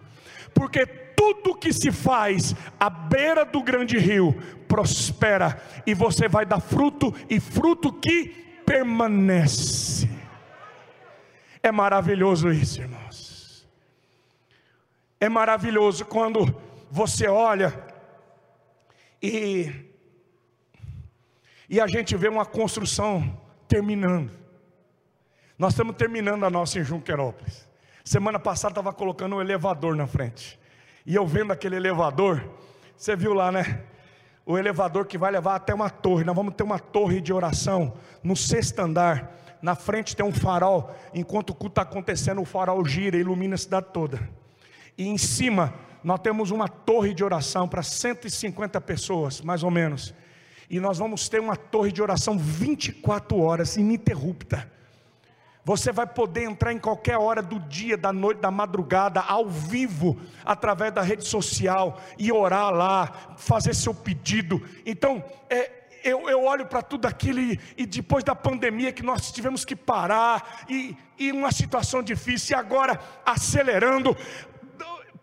Porque tudo que se faz à beira do grande rio prospera e você vai dar fruto e fruto que permanece. É maravilhoso isso, irmãos. É maravilhoso quando você olha e, e a gente vê uma construção terminando. Nós estamos terminando a nossa em Junquerópolis. Semana passada estava colocando um elevador na frente. E eu vendo aquele elevador, você viu lá, né? O elevador que vai levar até uma torre. Nós vamos ter uma torre de oração no sexto andar. Na frente tem um farol. Enquanto o culto está acontecendo, o farol gira e ilumina a cidade toda e em cima nós temos uma torre de oração para 150 pessoas, mais ou menos. E nós vamos ter uma torre de oração 24 horas, ininterrupta. Você vai poder entrar em qualquer hora do dia, da noite, da madrugada, ao vivo, através da rede social, e orar lá, fazer seu pedido. Então, é, eu, eu, olho para tudo aquilo e, e, depois da pandemia que nós tivemos que parar, e, e uma situação difícil, e agora acelerando,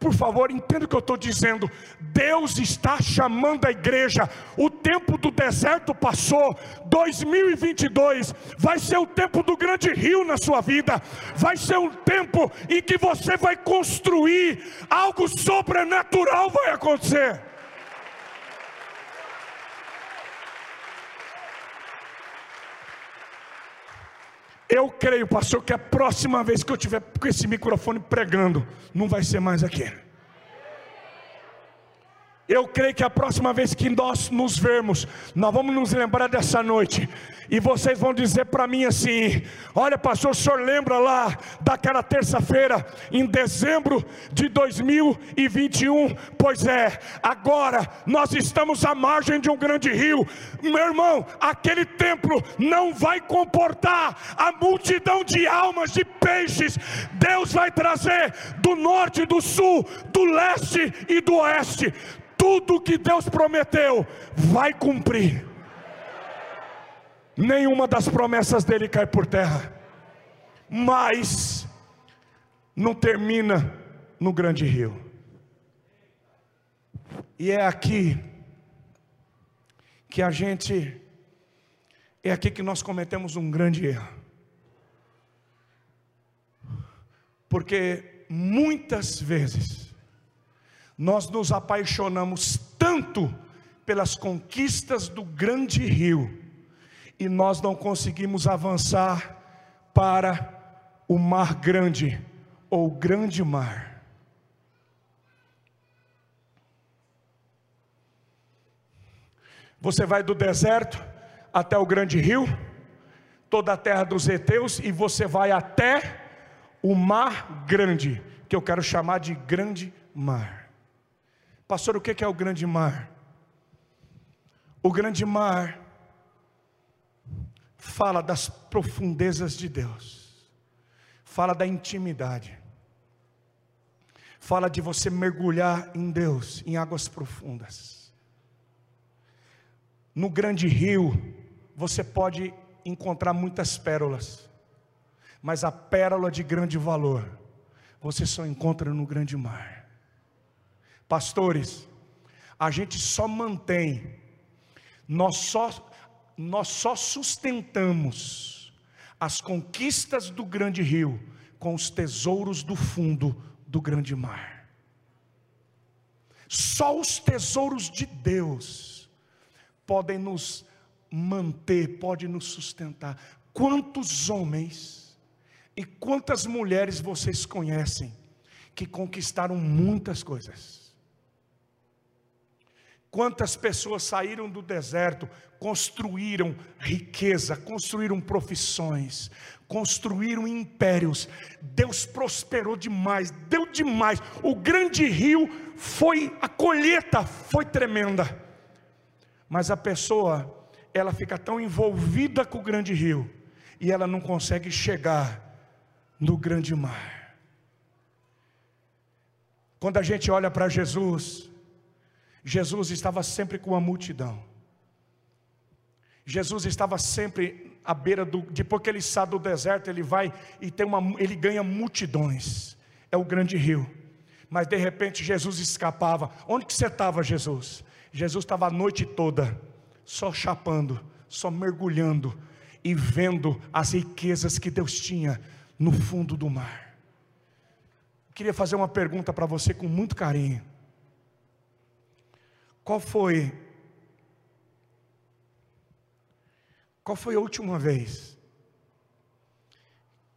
por favor, entenda o que eu estou dizendo. Deus está chamando a igreja. O tempo do deserto passou. 2022 vai ser o tempo do grande rio na sua vida. Vai ser um tempo em que você vai construir algo sobrenatural vai acontecer. Eu creio, pastor, que a próxima vez que eu tiver com esse microfone pregando, não vai ser mais aqui. Eu creio que a próxima vez que nós nos vermos, nós vamos nos lembrar dessa noite. E vocês vão dizer para mim assim: Olha, pastor, o senhor lembra lá daquela terça-feira, em dezembro de 2021? Pois é, agora nós estamos à margem de um grande rio. Meu irmão, aquele templo não vai comportar a multidão de almas, de peixes. Deus vai trazer do norte, do sul, do leste e do oeste tudo que Deus prometeu vai cumprir. Nenhuma das promessas dele cai por terra. Mas não termina no grande rio. E é aqui que a gente é aqui que nós cometemos um grande erro. Porque muitas vezes nós nos apaixonamos tanto pelas conquistas do grande rio e nós não conseguimos avançar para o mar grande ou grande mar. Você vai do deserto até o grande rio, toda a terra dos heteus, e você vai até o mar grande, que eu quero chamar de grande mar. Pastor, o que é o grande mar? O grande mar fala das profundezas de Deus, fala da intimidade, fala de você mergulhar em Deus, em águas profundas. No grande rio, você pode encontrar muitas pérolas, mas a pérola de grande valor, você só encontra no grande mar. Pastores, a gente só mantém, nós só, nós só sustentamos as conquistas do grande rio com os tesouros do fundo do grande mar. Só os tesouros de Deus podem nos manter, pode nos sustentar. Quantos homens e quantas mulheres vocês conhecem que conquistaram muitas coisas? Quantas pessoas saíram do deserto, construíram riqueza, construíram profissões, construíram impérios. Deus prosperou demais, deu demais. O grande rio foi, a colheita foi tremenda. Mas a pessoa ela fica tão envolvida com o grande rio e ela não consegue chegar no grande mar. Quando a gente olha para Jesus, Jesus estava sempre com a multidão. Jesus estava sempre à beira do, depois que ele sai do deserto, ele vai e tem uma, ele ganha multidões. É o grande rio. Mas de repente Jesus escapava. Onde que você estava, Jesus? Jesus estava a noite toda só chapando, só mergulhando e vendo as riquezas que Deus tinha no fundo do mar. Eu queria fazer uma pergunta para você com muito carinho. Qual foi Qual foi a última vez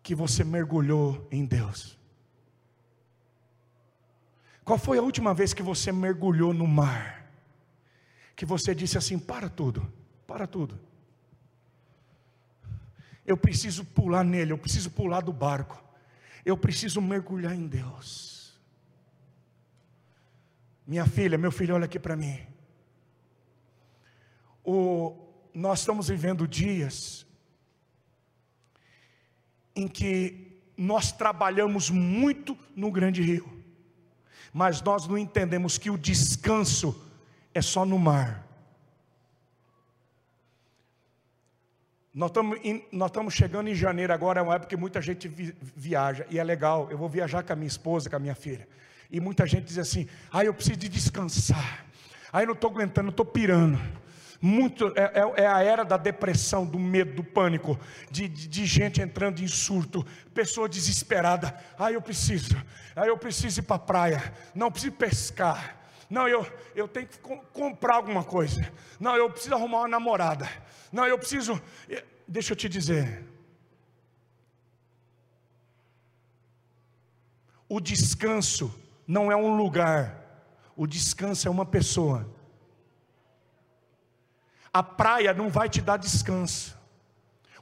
que você mergulhou em Deus? Qual foi a última vez que você mergulhou no mar? que você disse assim: para tudo, para tudo. Eu preciso pular nele, eu preciso pular do barco, eu preciso mergulhar em Deus. Minha filha, meu filho, olha aqui para mim. O, nós estamos vivendo dias em que nós trabalhamos muito no grande rio, mas nós não entendemos que o descanso é só no mar. Nós estamos, nós estamos chegando em janeiro agora, é uma época que muita gente viaja, e é legal, eu vou viajar com a minha esposa, com a minha filha. E muita gente diz assim, ah, eu preciso de descansar. Aí não estou aguentando, estou pirando. Muito, é, é, é, a era da depressão, do medo, do pânico, de, de, de, gente entrando em surto, pessoa desesperada. Ah, eu preciso, ah, eu preciso ir para a praia, não preciso pescar. Não, eu, eu tenho que comprar alguma coisa. Não, eu preciso arrumar uma namorada. Não, eu preciso. Deixa eu te dizer. O descanso não é um lugar, o descanso é uma pessoa. A praia não vai te dar descanso,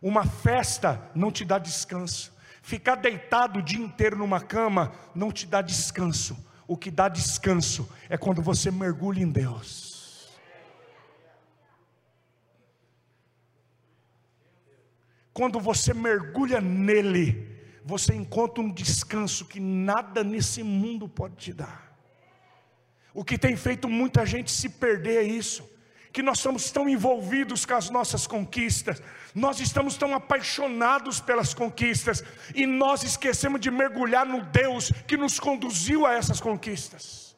uma festa não te dá descanso, ficar deitado o dia inteiro numa cama não te dá descanso o que dá descanso é quando você mergulha em Deus. Quando você mergulha nele, você encontra um descanso que nada nesse mundo pode te dar. O que tem feito muita gente se perder é isso que nós somos tão envolvidos com as nossas conquistas, nós estamos tão apaixonados pelas conquistas, e nós esquecemos de mergulhar no Deus que nos conduziu a essas conquistas.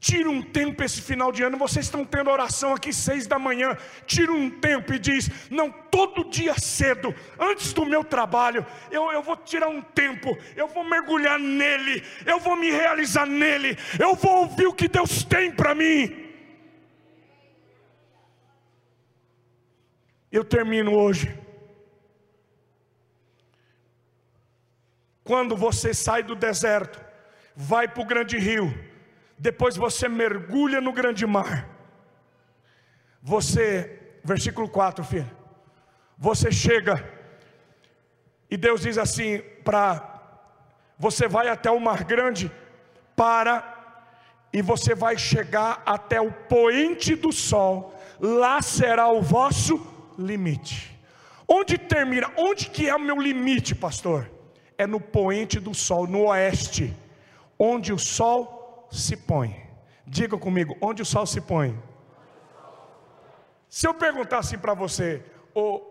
Tira um tempo esse final de ano, vocês estão tendo oração aqui seis da manhã. Tira um tempo e diz: Não, todo dia cedo, antes do meu trabalho, eu, eu vou tirar um tempo, eu vou mergulhar nele, eu vou me realizar nele, eu vou ouvir o que Deus tem para mim. Eu termino hoje. quando você sai do deserto, vai para o grande rio, depois você mergulha no grande mar. Você, versículo 4, filho. Você chega e Deus diz assim para você vai até o mar grande para e você vai chegar até o poente do sol. Lá será o vosso limite. Onde termina? Onde que é o meu limite, pastor? É no poente do sol, no oeste, onde o sol se põe. Diga comigo, onde o sol se põe? Se eu perguntar assim para você, ô,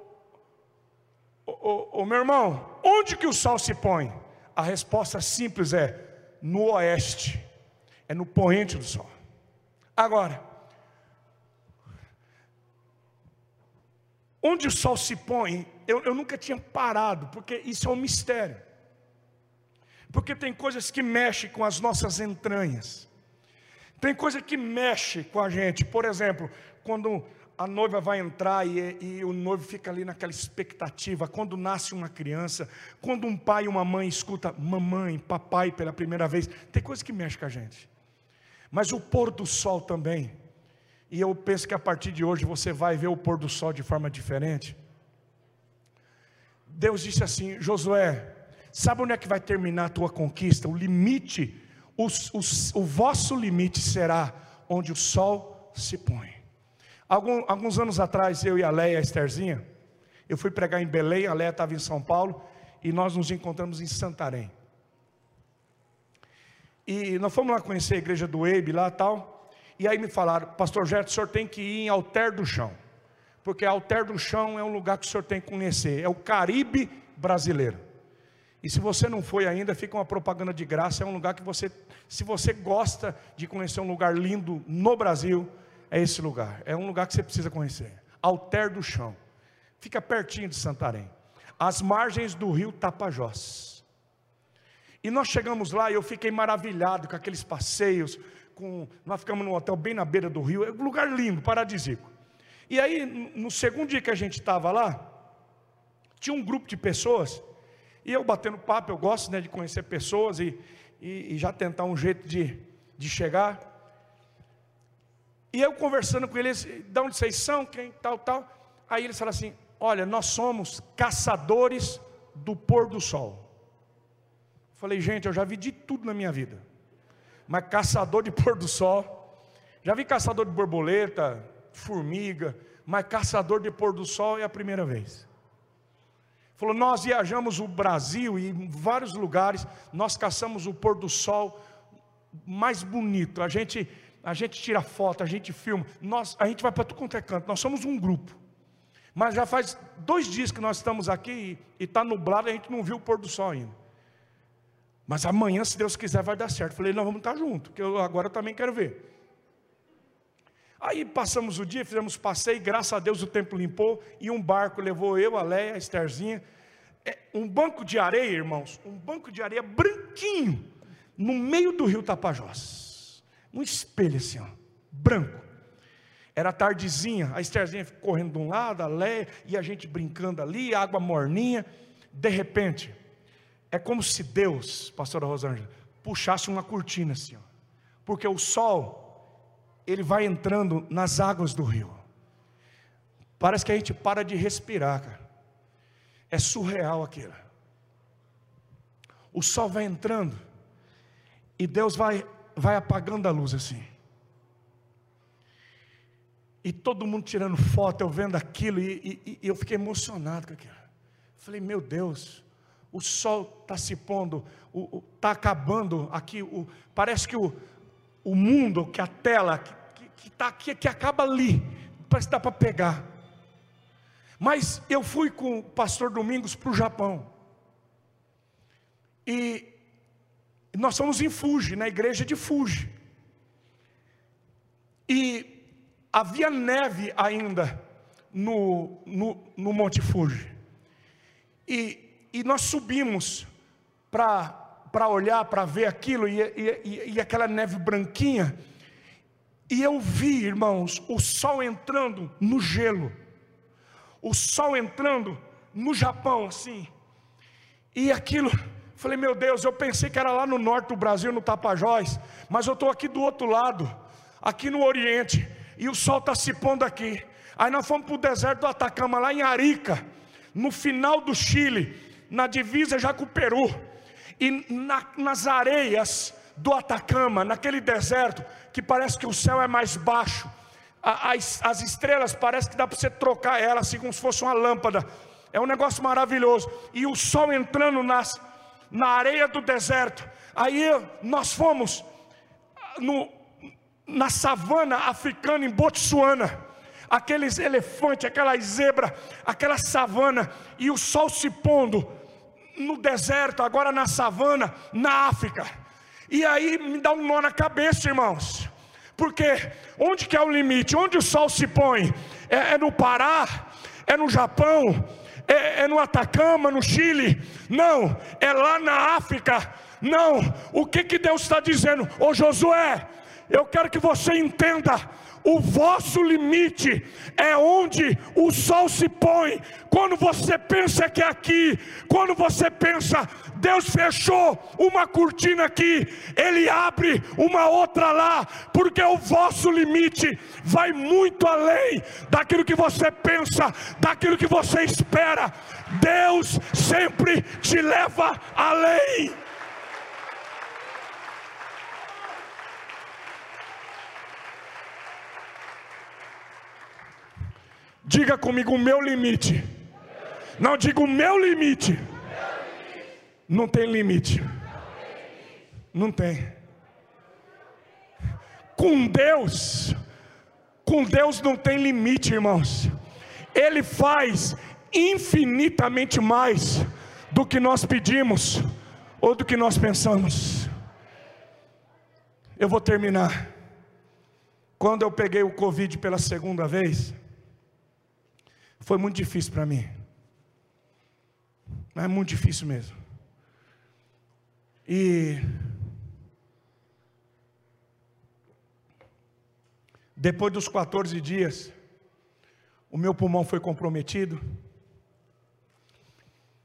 meu irmão, onde que o sol se põe? A resposta simples é no oeste, é no poente do sol. Agora, onde o sol se põe, eu, eu nunca tinha parado, porque isso é um mistério. Porque tem coisas que mexem com as nossas entranhas. Tem coisa que mexe com a gente. Por exemplo, quando a noiva vai entrar e, e, o noivo fica ali naquela expectativa. Quando nasce uma criança, quando um pai e uma mãe escuta mamãe, papai pela primeira vez, tem coisa que mexe com a gente. Mas o pôr do sol também. E eu penso que a partir de hoje você vai ver o pôr do sol de forma diferente. Deus disse assim: Josué, sabe onde é que vai terminar a tua conquista? O limite, o, o, o vosso limite será onde o sol se põe. Algum, alguns anos atrás, eu e a Leia, a Estherzinha, eu fui pregar em Belém, a Leia estava em São Paulo, e nós nos encontramos em Santarém. E nós fomos lá conhecer a igreja do Eibe lá tal, e aí me falaram, pastor Gerto, o senhor tem que ir em Alter do Chão, porque Alter do Chão é um lugar que o senhor tem que conhecer, é o Caribe brasileiro. E se você não foi ainda, fica uma propaganda de graça, é um lugar que você, se você gosta de conhecer um lugar lindo no Brasil, é esse lugar. É um lugar que você precisa conhecer. Alter do Chão. Fica pertinho de Santarém. As margens do rio Tapajós. E nós chegamos lá e eu fiquei maravilhado com aqueles passeios. Com, nós ficamos num hotel bem na beira do rio. É um lugar lindo, paradisíaco. E aí, no segundo dia que a gente estava lá, tinha um grupo de pessoas. E eu batendo papo, eu gosto né, de conhecer pessoas e, e, e já tentar um jeito de, de chegar. E eu conversando com eles, de onde vocês são, quem, tal, tal. Aí eles falaram assim: olha, nós somos caçadores do pôr do sol. Falei, gente, eu já vi de tudo na minha vida. Mas caçador de [laughs] pôr do sol. Já vi caçador de borboleta, formiga, mas caçador de pôr do sol é a primeira vez. Falou, nós viajamos o Brasil e em vários lugares, nós caçamos o pôr do sol mais bonito. A gente a gente tira foto, a gente filma, nós, a gente vai para tudo quanto é canto, nós somos um grupo. Mas já faz dois dias que nós estamos aqui e está nublado, a gente não viu o pôr do sol ainda. Mas amanhã, se Deus quiser, vai dar certo. Falei, nós vamos estar juntos, que eu agora também quero ver. Aí passamos o dia, fizemos passeio, graças a Deus o tempo limpou, e um barco levou eu, a Leia, a Estherzinha. É, um banco de areia, irmãos, um banco de areia branquinho, no meio do rio Tapajós um espelho assim, ó, branco. Era tardezinha, a Estherzinha correndo de um lado, a Léia, e a gente brincando ali, água morninha. De repente, é como se Deus, pastora Rosângela, puxasse uma cortina assim, ó, porque o sol, ele vai entrando nas águas do rio. Parece que a gente para de respirar, cara. É surreal aquilo. O sol vai entrando, e Deus vai vai apagando a luz assim. E todo mundo tirando foto, eu vendo aquilo, e, e, e eu fiquei emocionado com aquilo. Falei, meu Deus, o sol está se pondo, está acabando aqui, o, parece que o, o mundo, que a tela, que, que, tá, que, que acaba ali, parece que dá para pegar. Mas eu fui com o pastor Domingos para o Japão. E nós somos em Fuji, na igreja de Fuji. E havia neve ainda no, no, no Monte Fuji. E, e nós subimos para olhar, para ver aquilo, e, e, e aquela neve branquinha. E eu vi, irmãos, o sol entrando no gelo, o sol entrando no Japão, assim, e aquilo [laughs] Falei, meu Deus, eu pensei que era lá no norte do Brasil, no Tapajós, mas eu estou aqui do outro lado, aqui no Oriente, e o sol está se pondo aqui. Aí nós fomos para o deserto do Atacama, lá em Arica, no final do Chile, na divisa já com o Peru, e na, nas areias do Atacama, naquele deserto, que parece que o céu é mais baixo, as, as estrelas parece que dá para você trocar elas assim como se fosse uma lâmpada. É um negócio maravilhoso. E o sol entrando nas, na areia do deserto. Aí nós fomos no, na savana africana em Botsuana. Aqueles elefantes, aquelas zebras, aquela savana, e o sol se pondo no deserto, agora na savana, na África. E aí me dá um nó na cabeça, irmãos. Porque onde que é o limite? Onde o sol se põe? É, é no Pará? É no Japão? É, é no Atacama, no Chile? Não, é lá na África. Não, o que que Deus está dizendo? Ô Josué, eu quero que você entenda o vosso limite é onde o sol se põe. Quando você pensa que é aqui, quando você pensa, Deus fechou uma cortina aqui, Ele abre uma outra lá, porque o vosso limite vai muito além daquilo que você pensa, daquilo que você espera. Deus sempre te leva além. Diga comigo o meu limite. Não diga o meu limite. Não tem limite. Não tem. Com Deus, com Deus não tem limite, irmãos. Ele faz infinitamente mais do que nós pedimos ou do que nós pensamos. Eu vou terminar. Quando eu peguei o Covid pela segunda vez, foi muito difícil para mim. É muito difícil mesmo. E depois dos 14 dias, o meu pulmão foi comprometido.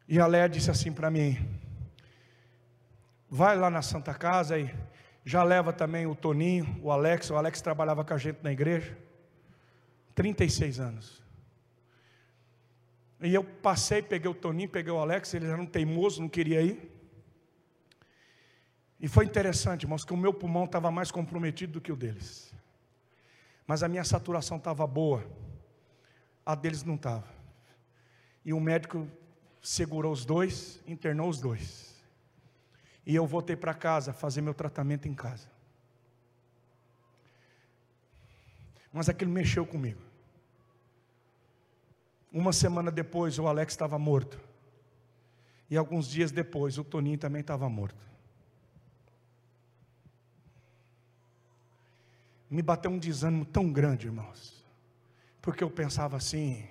E a Léa disse assim para mim: vai lá na Santa Casa e já leva também o Toninho, o Alex. O Alex trabalhava com a gente na igreja. 36 anos. E eu passei, peguei o Toninho, peguei o Alex, eles eram teimosos, não queria ir. E foi interessante, irmãos, que o meu pulmão estava mais comprometido do que o deles. Mas a minha saturação estava boa, a deles não estava. E o médico segurou os dois, internou os dois. E eu voltei para casa fazer meu tratamento em casa. Mas aquilo mexeu comigo. Uma semana depois, o Alex estava morto. E alguns dias depois, o Toninho também estava morto. Me bateu um desânimo tão grande, irmãos. Porque eu pensava assim: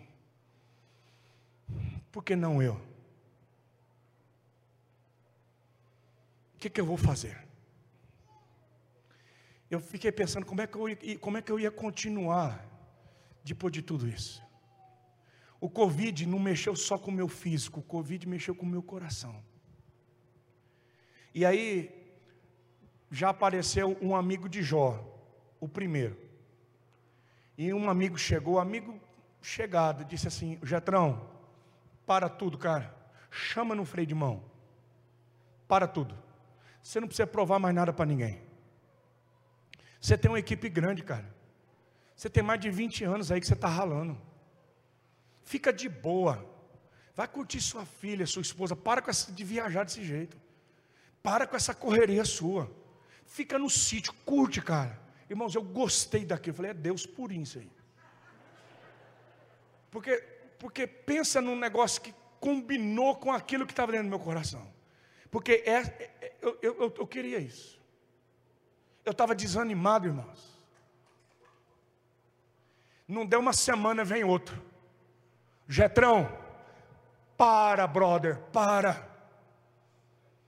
por que não eu? O que, que eu vou fazer? Eu fiquei pensando como é que eu como é que eu ia continuar depois de tudo isso. O Covid não mexeu só com o meu físico, o Covid mexeu com o meu coração. E aí, já apareceu um amigo de Jó, o primeiro. E um amigo chegou, amigo chegado, disse assim: Jetrão, para tudo, cara. Chama no freio de mão. Para tudo. Você não precisa provar mais nada para ninguém. Você tem uma equipe grande, cara. Você tem mais de 20 anos aí que você está ralando. Fica de boa. Vai curtir sua filha, sua esposa. Para com essa de viajar desse jeito. Para com essa correria sua. Fica no sítio, curte, cara. Irmãos, eu gostei daquilo. Falei, é Deus purinho isso aí. Porque, porque pensa num negócio que combinou com aquilo que estava dentro do meu coração. Porque é, é, eu, eu, eu queria isso. Eu estava desanimado, irmãos. Não deu uma semana, vem outro. Getrão, para, brother, para.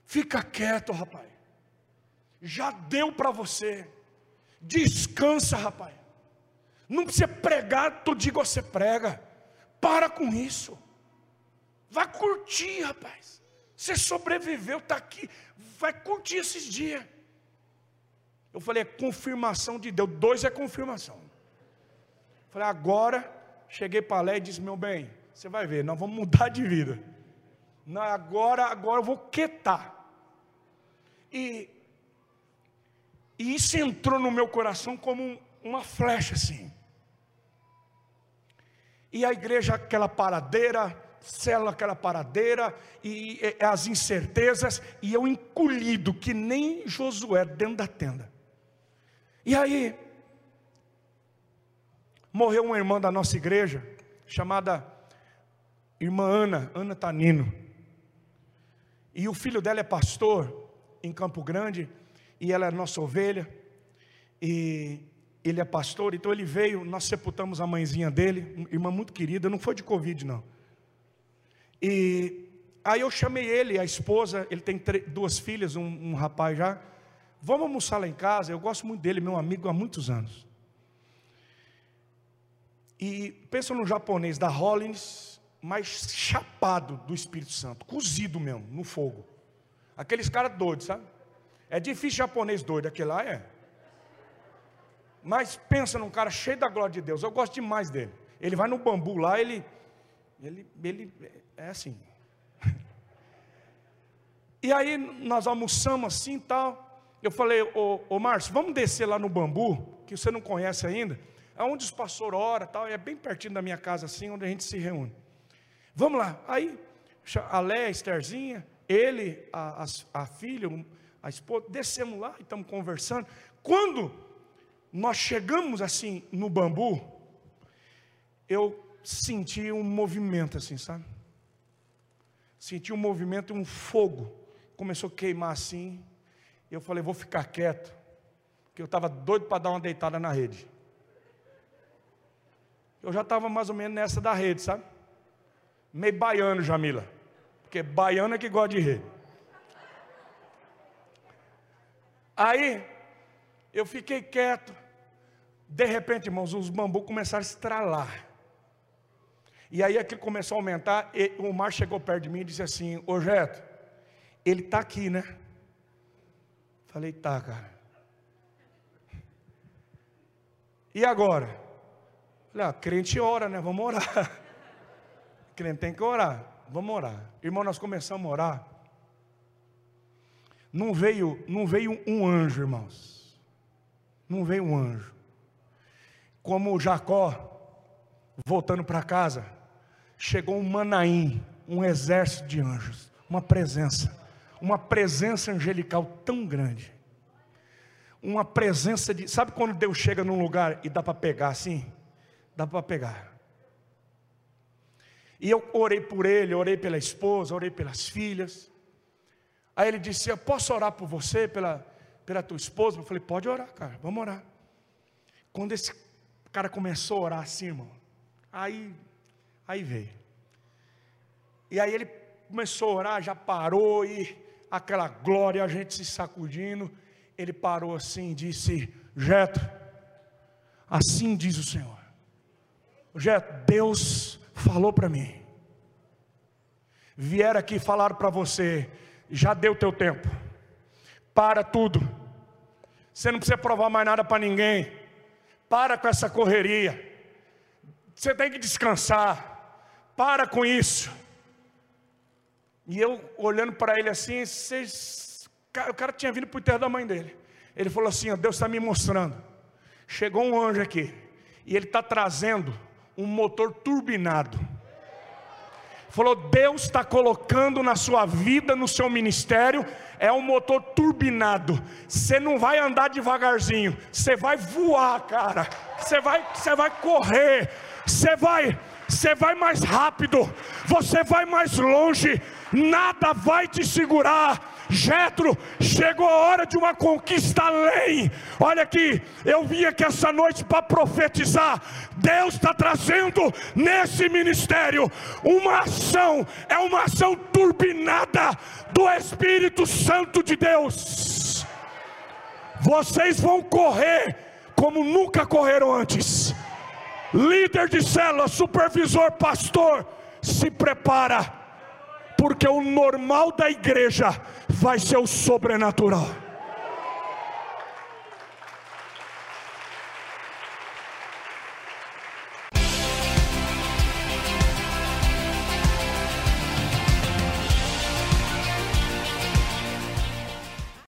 Fica quieto, rapaz. Já deu para você. Descansa, rapaz. Não precisa pregar, tu diga você prega. Para com isso. Vai curtir, rapaz. Você sobreviveu, está aqui, vai curtir esses dias. Eu falei, é confirmação de Deus. Dois é confirmação. Falei, agora cheguei para lá e disse, meu bem, você vai ver, nós vamos mudar de vida. Agora, agora eu vou quietar. E, e isso entrou no meu coração como uma flecha assim. E a igreja, aquela paradeira, célula, aquela paradeira, e, e as incertezas, e eu encolhido, que nem Josué dentro da tenda. E aí, morreu uma irmã da nossa igreja, chamada irmã Ana, Ana Tanino. E o filho dela é pastor em Campo Grande, e ela é nossa ovelha, e ele é pastor, então ele veio, nós sepultamos a mãezinha dele, irmã muito querida, não foi de Covid não. E aí eu chamei ele, a esposa, ele tem duas filhas, um, um rapaz já, vamos almoçar lá em casa, eu gosto muito dele, meu amigo há muitos anos. E pensa no japonês da Hollins, mas chapado do Espírito Santo, cozido mesmo, no fogo. Aqueles caras doidos, sabe? É difícil japonês doido, aquele lá é. Mas pensa num cara cheio da glória de Deus, eu gosto demais dele. Ele vai no bambu lá, ele, ele, ele é assim. [laughs] E aí nós almoçamos assim e tal. Eu falei, ô, ô Márcio, vamos descer lá no bambu, que você não conhece ainda. É onde os pastores oram tal, é bem pertinho da minha casa assim, onde a gente se reúne. Vamos lá. Aí, a Léa, a Estherzinha, ele, a, a, a filha, a esposa, descemos lá e estamos conversando. Quando nós chegamos assim no bambu, eu senti um movimento assim, sabe? Senti um movimento, um fogo. Começou a queimar assim. Eu falei, vou ficar quieto. Porque eu estava doido para dar uma deitada na rede. Eu já estava mais ou menos nessa da rede, sabe? meio baiano, Jamila. Porque baiano é que gosta de rir. Aí, eu fiquei quieto. De repente, irmãos, os bambus começaram a estralar. E aí aquilo começou a aumentar. E o mar chegou perto de mim e disse assim: Ô Jeto, ele está aqui, né? Falei, tá, cara. E agora? Falei, ah, crente ora, né? Vamos orar. [laughs] Crente tem que orar. Vamos orar. Irmão, nós começamos a orar. Não veio, não veio um anjo, irmãos. Não veio um anjo. Como Jacó, voltando para casa, chegou um Manaim, um exército de anjos, uma presença, uma presença angelical tão grande. Uma presença de. Sabe quando Deus chega num lugar e dá para pegar assim? Dá para pegar. E eu orei por ele, orei pela esposa, orei pelas filhas. Aí ele disse: Eu posso orar por você, pela, pela tua esposa? Eu falei: Pode orar, cara, vamos orar. Quando esse cara começou a orar assim, irmão, aí, aí veio. E aí ele começou a orar, já parou, e aquela glória, a gente se sacudindo. Ele parou assim e disse: Jeto, assim diz o Senhor. Jeto, Deus falou para mim. Vieram aqui falar para você, já deu teu tempo. Para tudo. Você não precisa provar mais nada para ninguém. Para com essa correria. Você tem que descansar. Para com isso. E eu olhando para ele assim, vocês... o cara tinha vindo para o enterro da mãe dele. Ele falou assim: ó, Deus está me mostrando. Chegou um anjo aqui. E ele está trazendo um motor turbinado. Falou, Deus está colocando na sua vida, no seu ministério, é um motor turbinado. Você não vai andar devagarzinho, você vai voar, cara. Você vai, você vai correr, você vai, você vai mais rápido, você vai mais longe. Nada vai te segurar Jetro, chegou a hora de uma conquista além. Olha aqui, eu vim aqui essa noite para profetizar. Deus está trazendo nesse ministério uma ação, é uma ação turbinada do Espírito Santo de Deus. Vocês vão correr como nunca correram antes. Líder de célula, supervisor, pastor, se prepara porque o normal da igreja vai ser o sobrenatural.